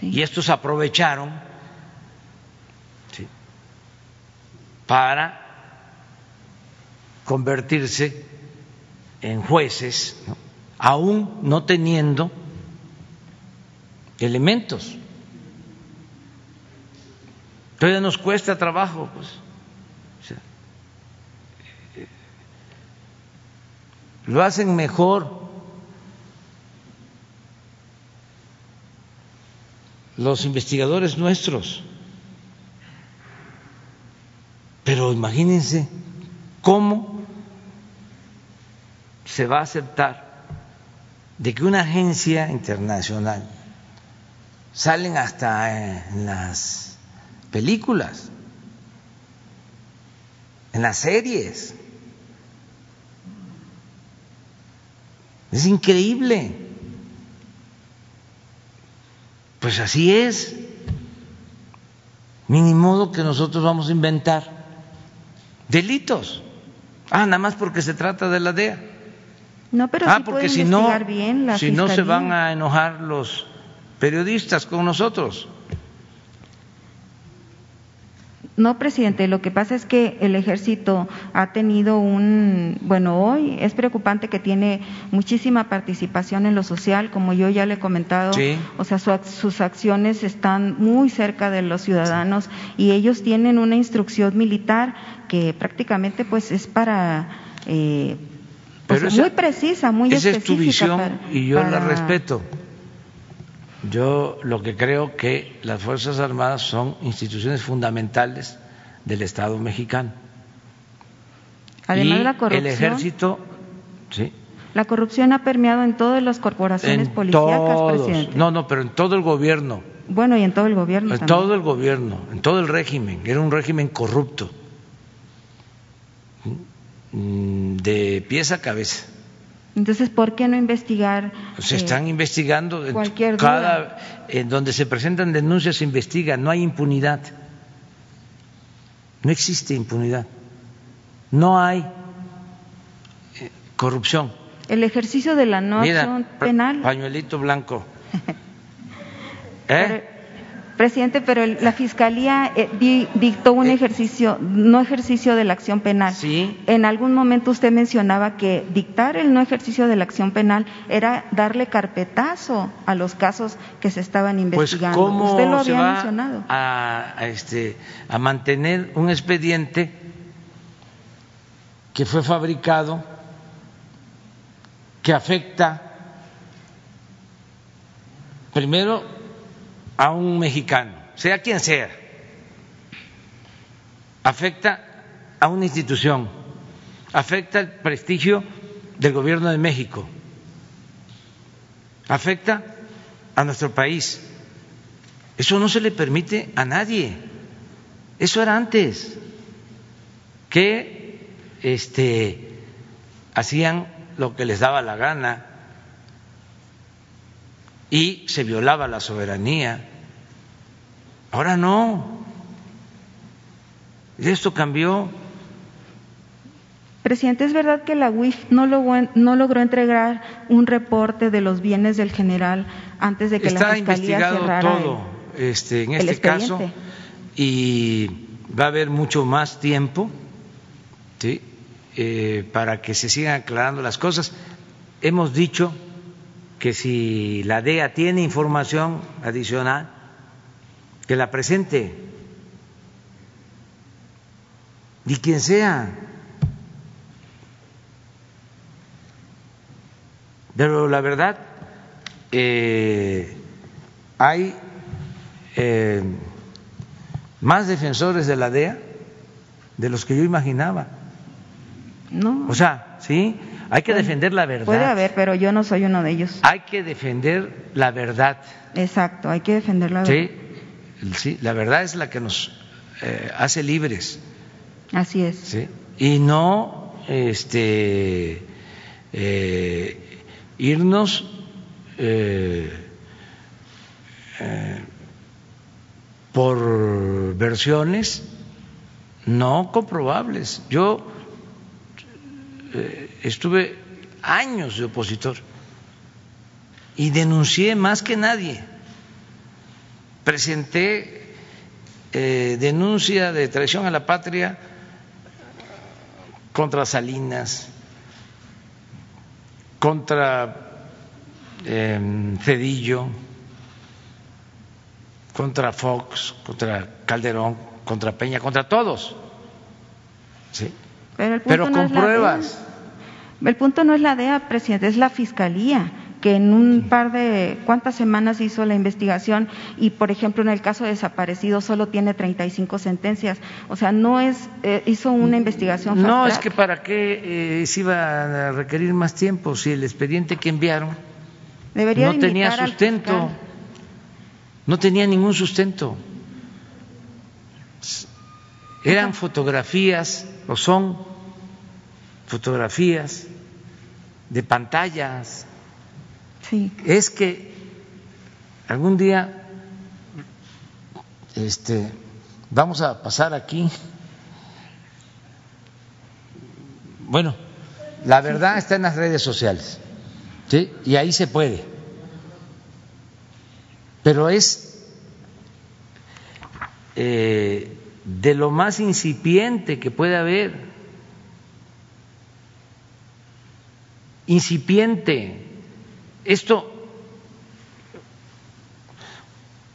Sí. Y estos aprovecharon ¿sí? para convertirse en jueces, aún no teniendo elementos. Todavía nos cuesta trabajo, pues. Lo hacen mejor los investigadores nuestros. Pero imagínense cómo se va a aceptar de que una agencia internacional salen hasta en las películas, en las series. Es increíble. Pues así es. Ni modo que nosotros vamos a inventar delitos. Ah, nada más porque se trata de la DEA. No, pero ah, sí porque si no, bien la si no se van a enojar los periodistas con nosotros. No, presidente, lo que pasa es que el ejército ha tenido un, bueno, hoy es preocupante que tiene muchísima participación en lo social, como yo ya le he comentado, Sí. o sea, su sus acciones están muy cerca de los ciudadanos y ellos tienen una instrucción militar que prácticamente pues es para, eh, pues, Pero esa- muy precisa, muy Esa es tu específica visión para- y yo la respeto. Yo lo que creo que las Fuerzas Armadas son instituciones fundamentales del Estado mexicano. Además y la corrupción. el ejército, sí, La corrupción ha permeado en todas las corporaciones en policíacas, todos, presidente. no, no, pero en todo el gobierno, Bueno, y en todo el gobierno en también. todo el gobierno, en todo el régimen, era un régimen corrupto, de pies a cabeza. Entonces, ¿por qué no investigar? Se eh, están investigando cualquier cada en donde se presentan denuncias se investiga, no hay impunidad. No existe impunidad. No hay eh, corrupción. el ejercicio de la no Mira, acción penal? pañuelito blanco. ¿Eh? Presidente, pero el- la fiscalía eh, di- dictó un Eh. ejercicio, no ejercicio de la acción penal. Sí. En algún momento usted mencionaba que dictar el no ejercicio de la acción penal era darle carpetazo a los casos que se estaban Pues investigando. cómo usted lo se había va mencionado. a, a este a mantener un expediente que fue fabricado que afecta primero a un mexicano, sea quien sea, afecta a una institución, afecta el prestigio del gobierno de México, afecta a nuestro país. Eso no se le permite a nadie. Eso era antes que este hacían lo que les daba la gana y se violaba la soberanía. Ahora no. Esto cambió. Presidente, ¿es verdad que la UIF no logró, no logró entregar un reporte de los bienes del general antes de que la Está fiscalía investigado cerrara todo este, en el este caso y va a haber mucho más tiempo ¿sí? eh, para que se sigan aclarando las cosas. Hemos dicho que si la DEA tiene información adicional, que la presente. Y quien sea. Pero la verdad, eh, hay eh, más defensores de la DEA de los que yo imaginaba. No, O sea, sí, hay que defender la verdad. puede haber, pero yo no soy uno de ellos. Hay que defender la verdad. Exacto, hay que defender la verdad. Sí, sí, la verdad es la que nos eh, hace libres. Así es. ¿sí? Y no este, eh, irnos eh, eh, por versiones no comprobables. Yo estuve años de opositor y denuncié más que nadie. Presenté eh, denuncia de traición a la patria contra Salinas, contra eh, Cedillo, contra Fox, contra Calderón, contra Peña, contra todos. ¿Sí? Pero, con pruebas. El punto no es la DEA, presidente, es la fiscalía que en un par de cuántas semanas hizo la investigación y, por ejemplo, en el caso de desaparecido solo tiene 35 sentencias. O sea, no es, eh, hizo una investigación. No, es que para qué eh, se iba a requerir más tiempo si el expediente que enviaron Debería no tenía sustento, no tenía ningún sustento. Eran fotografías, o son fotografías de pantallas es que algún día este, vamos a pasar aquí. Bueno, la verdad está en las redes sociales, ¿sí? Y ahí se puede. Pero es eh, de lo más incipiente que puede haber. Incipiente. Esto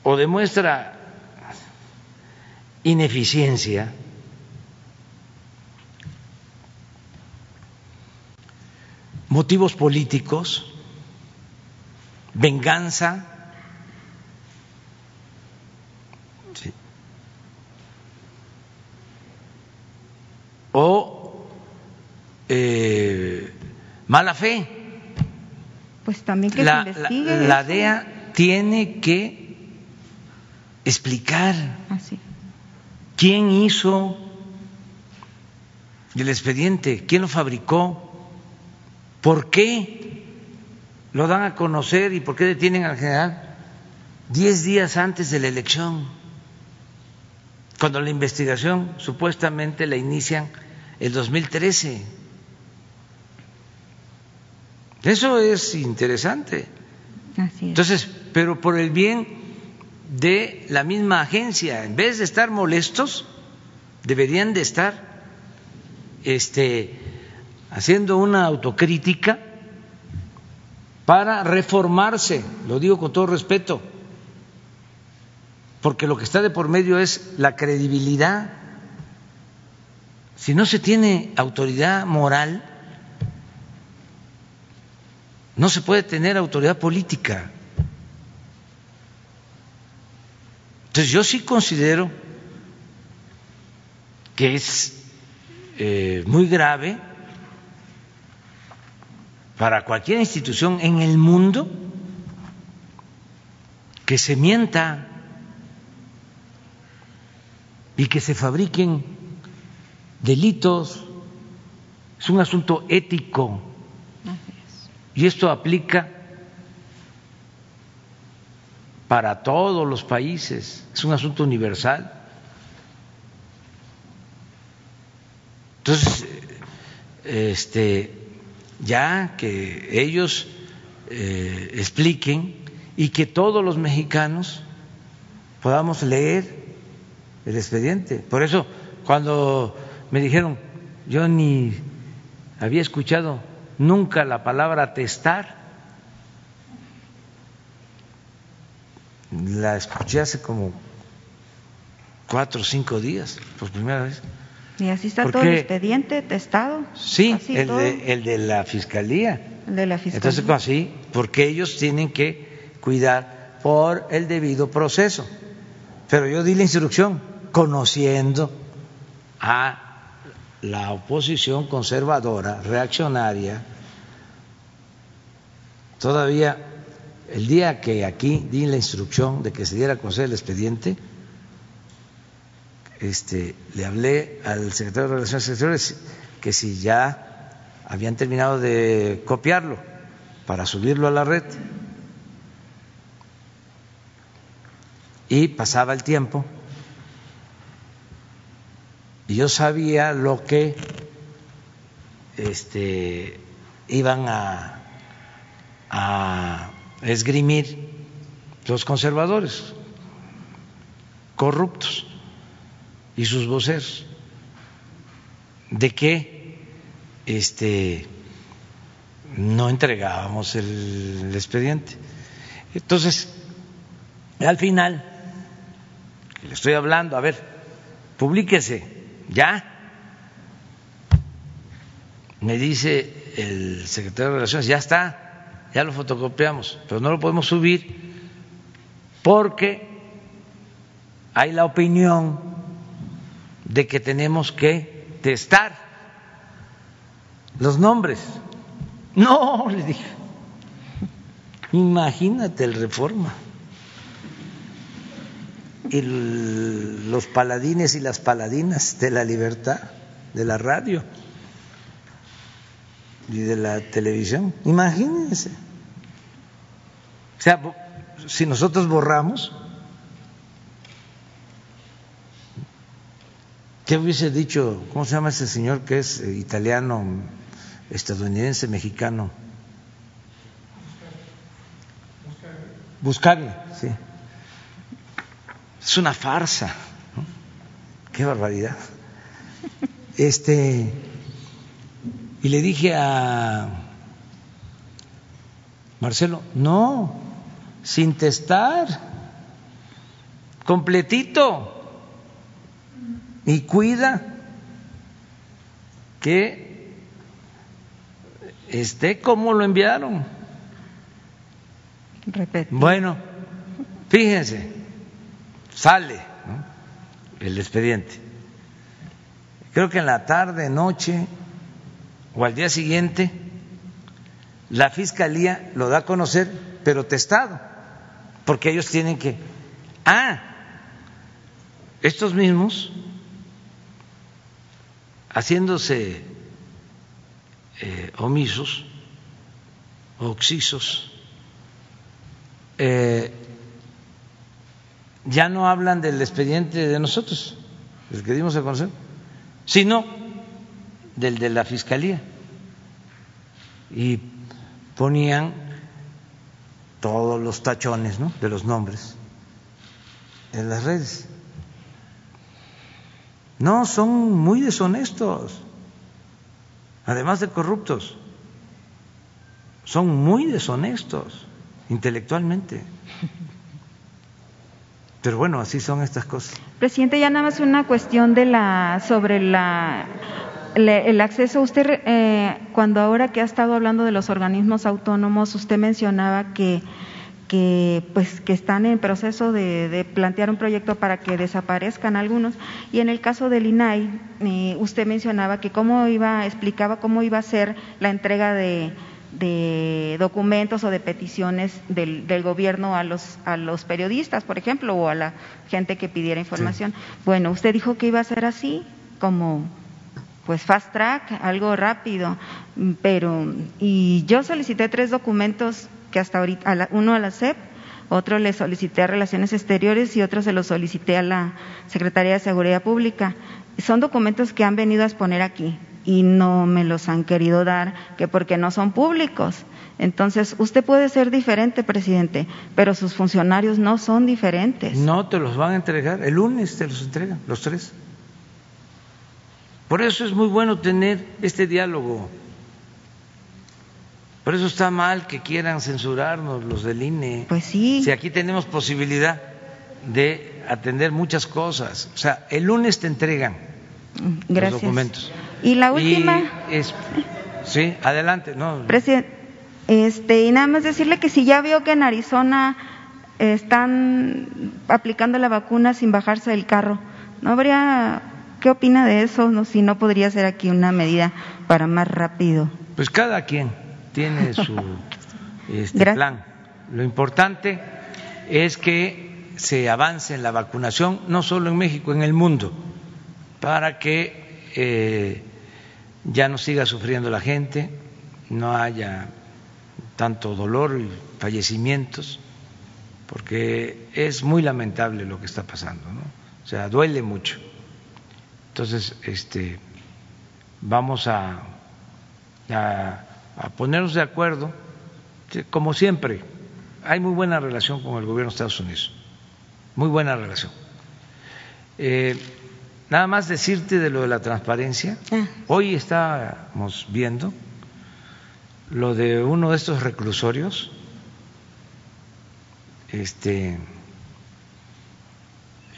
o demuestra ineficiencia motivos políticos, venganza, o eh, mala fe. Pues también que la, se investigue. La, DEA tiene que explicar Así. Quién hizo el expediente, quién lo fabricó, por qué lo dan a conocer y por qué detienen al general diez días antes de la elección, cuando la investigación supuestamente la inician el 2013. Eso es interesante. Entonces, pero por el bien de la misma agencia, en vez de estar molestos, deberían de estar este, haciendo una autocrítica para reformarse, lo digo con todo respeto, porque lo que está de por medio es la credibilidad. Si no se tiene autoridad moral, no se puede tener autoridad política. Entonces yo sí considero que es eh, muy grave para cualquier institución en el mundo que se mienta y que se fabriquen delitos. Es un asunto ético y esto aplica para todos los países, es un asunto universal. Entonces, este, ya que ellos eh, expliquen y que todos los mexicanos podamos leer el expediente. Por eso, cuando me dijeron, yo ni había escuchado nunca la palabra testar. La escuché hace como cuatro o cinco días, por primera vez. ¿Y así está todo el expediente testado? Sí, el de, el de, la fiscalía. El de la fiscalía. Entonces, así, porque ellos tienen que cuidar por el debido proceso. Pero yo di la instrucción conociendo a la oposición conservadora, reaccionaria, todavía el día que aquí di la instrucción de que se diera a conocer el expediente, este, le hablé al secretario de Relaciones Exteriores que si ya habían terminado de copiarlo para subirlo a la red. Y pasaba el tiempo y yo sabía lo que este, iban a, a esgrimir los conservadores corruptos y sus voceros de que este no entregábamos el, expediente. Entonces, al final, le estoy hablando, a ver, publíquese, ya. Me dice el secretario de Relaciones, ya está, ya lo fotocopiamos, pero no lo podemos subir porque hay la opinión de que tenemos que testar los nombres. No, le dije, imagínate el reforma. Y los paladines y las paladinas de la libertad, de la radio y de la televisión. Imagínense. O sea, si nosotros borramos, ¿qué hubiese dicho? ¿Cómo se llama ese señor que es eh, italiano, estadounidense, mexicano? Buscarle, sí. Es una farsa. Qué barbaridad. Este, y le dije a Marcelo, no, sin testar, completito, y cuida que esté como lo enviaron. Bueno, fíjense, sale el expediente. Creo que en la tarde, noche o al día siguiente, la fiscalía lo da a conocer, pero testado, porque ellos tienen que. Ah, estos mismos, haciéndose eh, omisos, oxisos, eh, ya no hablan del expediente de nosotros, el que dimos a conocer, sino del de la Fiscalía. Y ponían todos los tachones ¿no? de los nombres en las redes. No, son muy deshonestos, además de corruptos, son muy deshonestos intelectualmente. Pero bueno, así son estas cosas. Presidente, ya nada más una cuestión de la sobre la el acceso. Usted eh, cuando ahora que ha estado hablando de los organismos autónomos, usted mencionaba que que pues que están en proceso de, plantear un proyecto para que desaparezcan algunos y en el caso del INAI eh, usted mencionaba que cómo iba explicaba cómo iba a ser la entrega de de documentos o de peticiones del, del, gobierno a los, a los periodistas, por ejemplo, o a la gente que pidiera información. Bueno, usted dijo que iba a ser así, como pues fast track, algo rápido, pero y yo solicité tres documentos que hasta ahorita, uno a la CEP, otro le solicité a Relaciones Exteriores y otro se lo solicité a la Secretaría de Seguridad Pública. Son documentos que han venido a exponer aquí y no me los han querido dar, que porque no son públicos. Entonces, usted puede ser diferente, presidente, pero sus funcionarios no son diferentes. No te los van a entregar, el lunes te los entregan, los tres. Por eso es muy bueno tener este diálogo. Por eso está mal que quieran censurarnos los del INE. Pues sí. Si aquí tenemos posibilidad de atender muchas cosas. O sea, el lunes te entregan los documentos. Y la última. sí, adelante. No. Presidente, este, y nada más decirle que si ya vio que en Arizona están aplicando la vacuna sin bajarse del carro, ¿no habría. ¿Qué opina de eso? No, si no podría ser aquí una medida para más rápido. Pues cada quien tiene su este, plan. Lo importante es que se avance en la vacunación, no solo en México, en el mundo, para que eh, ya no siga sufriendo la gente, no haya tanto dolor y fallecimientos, porque es muy lamentable lo que está pasando, ¿no? O sea, duele mucho. Entonces, este, vamos a, a, ponernos de acuerdo, como siempre, hay muy buena relación con el gobierno de Estados Unidos, muy buena relación. Eh, nada más decirte de lo de la transparencia. Ah. Hoy estábamos viendo lo de uno de estos reclusorios, este,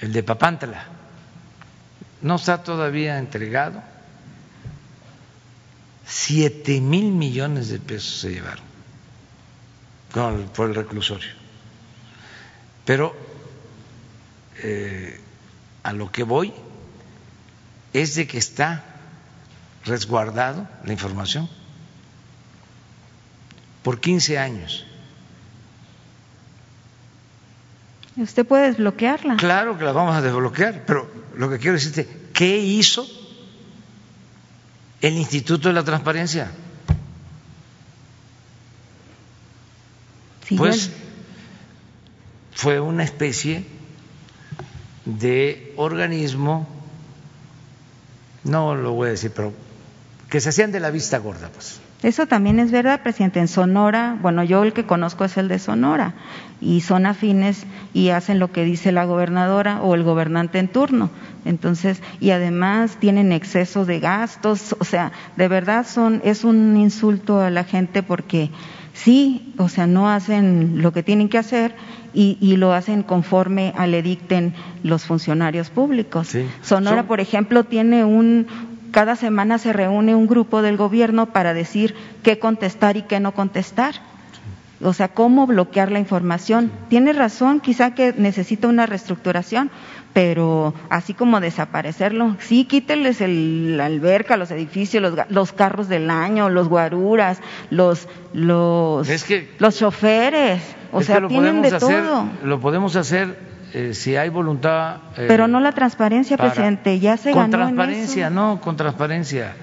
el de Papántala, no está todavía entregado. Siete mil millones de pesos se llevaron con- por el reclusorio. Pero eh, a lo que voy es de que está resguardado la información por 15 años. Usted puede desbloquearla. Claro que la vamos a desbloquear, pero lo que quiero decirte, ¿qué hizo el Instituto de la Transparencia? Sí, Pues fue una especie de organismo, no lo voy a decir, pero que se hacían de la vista gorda, pues. Eso también es verdad, presidente. En Sonora, bueno, yo el que conozco es el de Sonora, y son afines y hacen lo que dice la gobernadora o el gobernante en turno. Entonces, y además tienen exceso de gastos, o sea, de verdad son, es un insulto a la gente porque sí, o sea, no hacen lo que tienen que hacer y, y lo hacen conforme a le dicten los funcionarios públicos. Sí. Sonora, Son- por ejemplo, tiene un, cada semana se reúne un grupo del gobierno para decir qué contestar y qué no contestar. O sea, cómo bloquear la información. Tiene razón, quizá que necesita una reestructuración, pero así como desaparecerlo, sí, quíteles el, la alberca, los edificios, los, los carros del año, los guaruras, los, los, Es que- los choferes. O sea, lo tienen de hacer, todo. Lo podemos hacer eh, si hay voluntad. eh, Pero no la transparencia, para- presidente, ya se con ganó en transparencia, eso. no, con transparencia.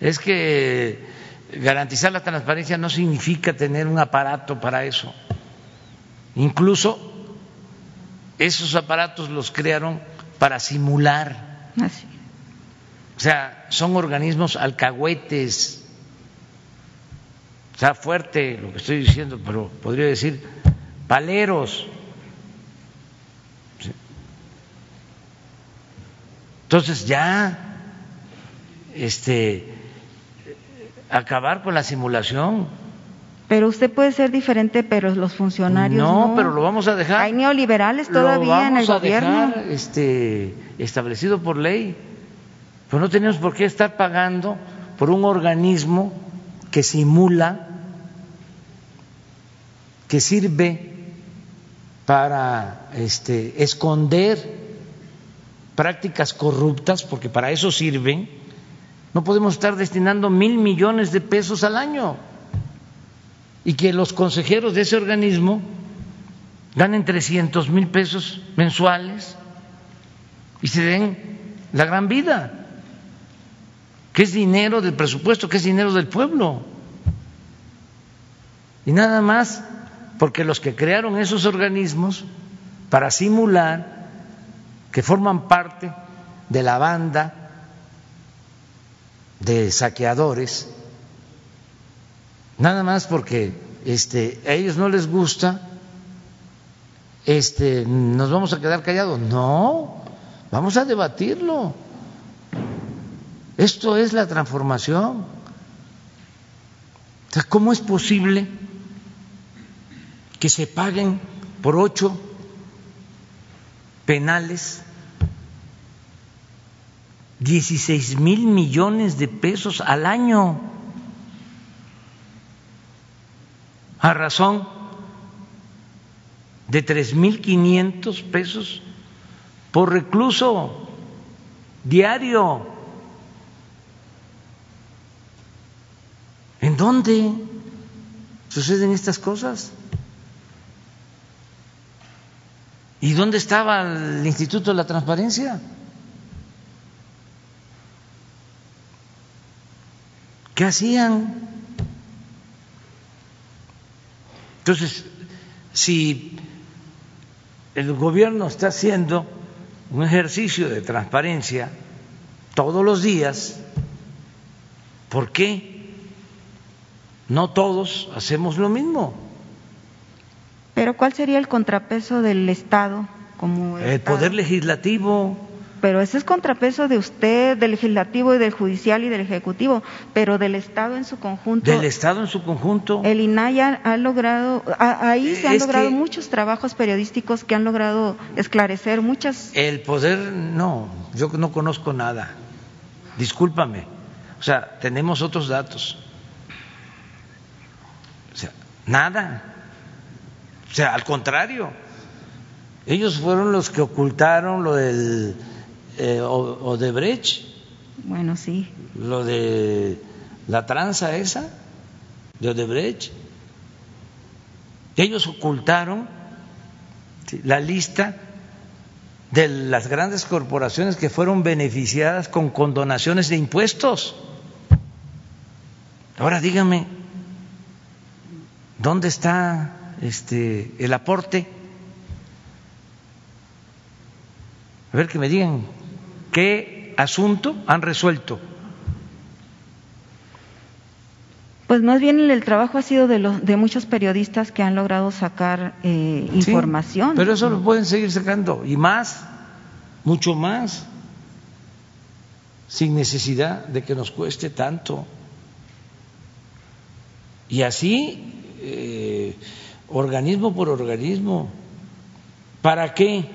Es que garantizar la transparencia no significa tener un aparato para eso. Incluso esos aparatos los crearon para simular, Así. o sea, son organismos alcahuetes. Está fuerte lo que estoy diciendo, pero podría decir paleros. Entonces ya, este, acabar con la simulación. Pero usted puede ser diferente, pero los funcionarios no. No, pero lo vamos a dejar. Hay neoliberales todavía en el vamos a gobierno. dejar, este, establecido por ley. Pues no tenemos por qué estar pagando por un organismo que simula, que sirve para este, esconder prácticas corruptas, porque para eso sirven. No podemos estar destinando mil millones de pesos al año y que los consejeros de ese organismo ganen 300 mil pesos mensuales y se den la gran vida, que es dinero del presupuesto, que es dinero del pueblo. Y nada más porque los que crearon esos organismos para simular que forman parte de la banda de saqueadores, nada más porque este, a ellos no les gusta, este, nos vamos a quedar callados. No, vamos a debatirlo. Esto es la transformación. O sea, ¿cómo es posible que se paguen por ocho penales 16 mil millones de pesos al año? a razón de tres mil quinientos pesos por recluso diario. ¿En dónde suceden estas cosas? ¿Y dónde estaba el Instituto de la Transparencia? ¿Qué hacían? Entonces, si el gobierno está haciendo un ejercicio de transparencia todos los días, ¿por qué no todos hacemos lo mismo? Pero ¿cuál sería el contrapeso del Estado como el poder legislativo. Pero ese es contrapeso de usted, del legislativo y del judicial y del ejecutivo, pero del Estado en su conjunto. Del Estado en su conjunto. El INAI ha, logrado, ahí se han logrado muchos trabajos periodísticos que han logrado esclarecer muchas. El poder, no, yo no conozco nada. Discúlpame. O sea, tenemos otros datos. O sea, nada. O sea, al contrario ellos fueron los que ocultaron lo del eh, Odebrecht. Bueno, sí. Lo de la tranza esa de Odebrecht. Ellos ocultaron la lista de las grandes corporaciones que fueron beneficiadas con condonaciones de impuestos. Ahora dígame, ¿dónde está este el aporte? A ver que me digan qué asunto han resuelto. Pues más bien el trabajo ha sido de, los, de muchos periodistas que han logrado sacar eh, información. pero eso lo pueden seguir sacando y más, mucho más, sin necesidad de que nos cueste tanto. Y así, eh, organismo por organismo. ¿Para qué?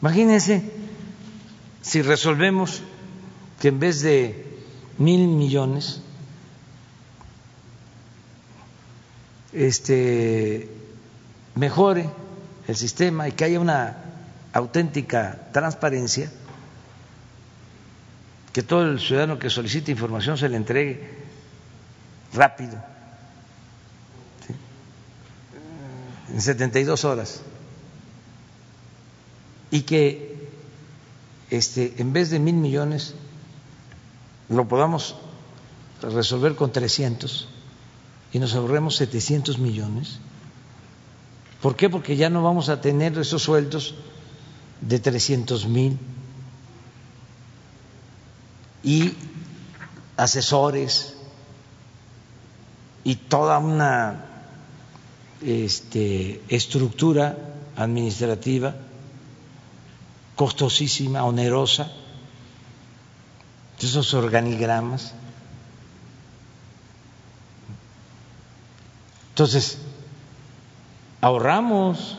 Imagínense si resolvemos que en vez de mil millones, este, mejore el sistema y que haya una auténtica transparencia, que todo el ciudadano que solicite información se le entregue rápido, en 72 horas y que este, en vez de mil millones lo podamos resolver con 300 y nos ahorremos 700 millones. ¿Por qué? Porque ya no vamos a tener esos sueldos de 300 mil y asesores y toda una este, estructura administrativa costosísima, onerosa, esos organigramas. Entonces, ahorramos.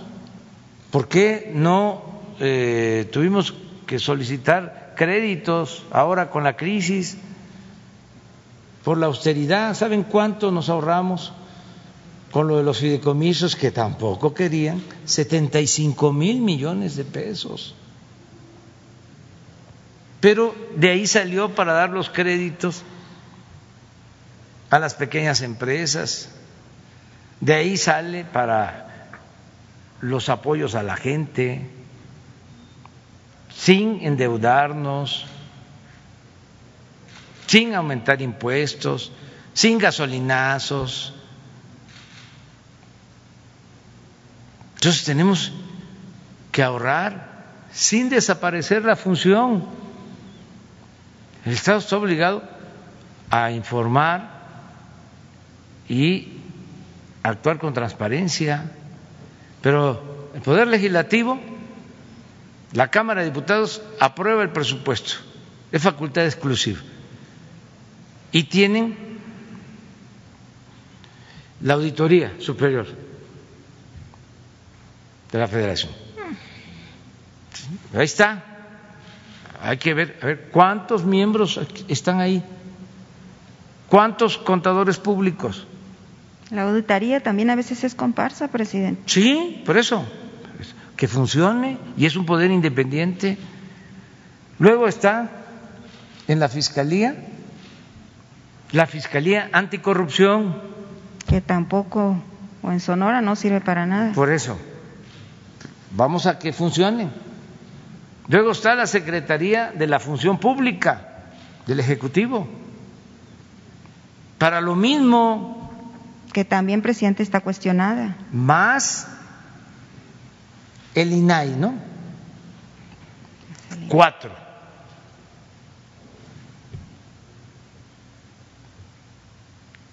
¿Por qué no eh, tuvimos que solicitar créditos ahora con la crisis por la austeridad? ¿Saben cuánto nos ahorramos con lo de los fideicomisos que tampoco querían? 75 mil millones de pesos. Pero de ahí salió para dar los créditos a las pequeñas empresas, de ahí sale para los apoyos a la gente, sin endeudarnos, sin aumentar impuestos, sin gasolinazos. Entonces tenemos que ahorrar sin desaparecer la función. El Estado está obligado a informar y actuar con transparencia, pero el Poder Legislativo, la Cámara de Diputados aprueba el presupuesto, es facultad exclusiva, y tienen la Auditoría Superior de la Federación. Ahí está hay que ver, a ver, ¿cuántos miembros están ahí? ¿Cuántos contadores públicos? La auditoría también a veces es comparsa, presidente. Sí, por eso, que funcione y es un poder independiente. Luego está en la Fiscalía, la Fiscalía Anticorrupción. Que tampoco, o en Sonora, no sirve para nada. Por eso, vamos a que funcione. Luego está la Secretaría de la Función Pública del Ejecutivo. Para lo mismo. Que también, presidente, está cuestionada. Más el INAI, ¿no? Cuatro.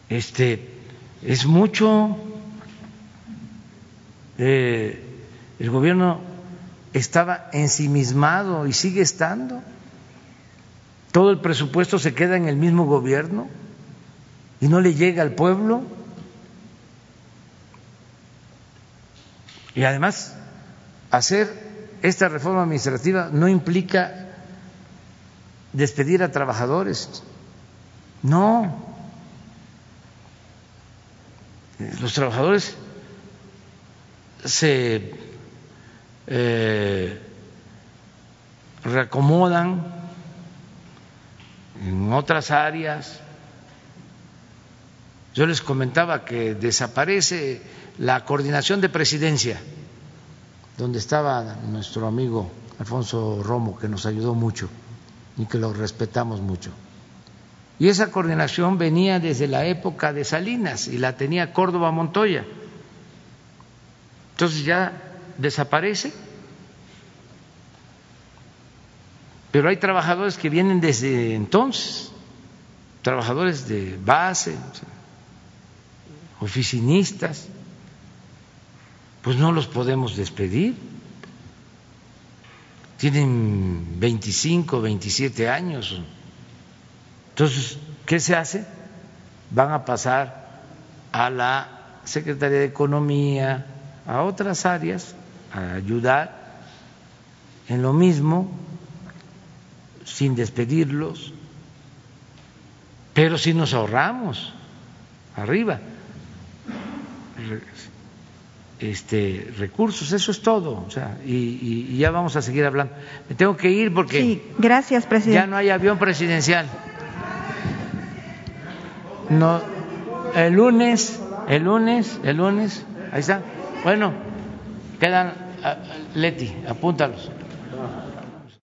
Este es mucho. eh, el gobierno estaba ensimismado y sigue estando. Todo el presupuesto se queda en el mismo gobierno y no le llega al pueblo. Y además, hacer esta reforma administrativa no implica despedir a trabajadores. No. Los trabajadores se eh, reacomodan en otras áreas. Yo les comentaba que desaparece la coordinación de presidencia, donde estaba nuestro amigo Alfonso Romo, que nos ayudó mucho y que lo respetamos mucho. Y esa coordinación venía desde la época de Salinas y la tenía Córdoba Montoya. Entonces ya desaparece. Pero hay trabajadores que vienen desde entonces, trabajadores de base, oficinistas, pues no los podemos despedir. Tienen 25, 27 años. Entonces, ¿qué se hace? Van a pasar a la Secretaría de Economía, a otras áreas, a ayudar en lo mismo, sin despedirlos, pero si nos ahorramos arriba este recursos, eso es todo, o sea, y, y, ya vamos a seguir hablando. Me tengo que ir porque sí, gracias, presidente. ya no hay avión presidencial. No, el lunes, el lunes, el lunes, ahí está. Bueno, quedan, Leti, apúntalos.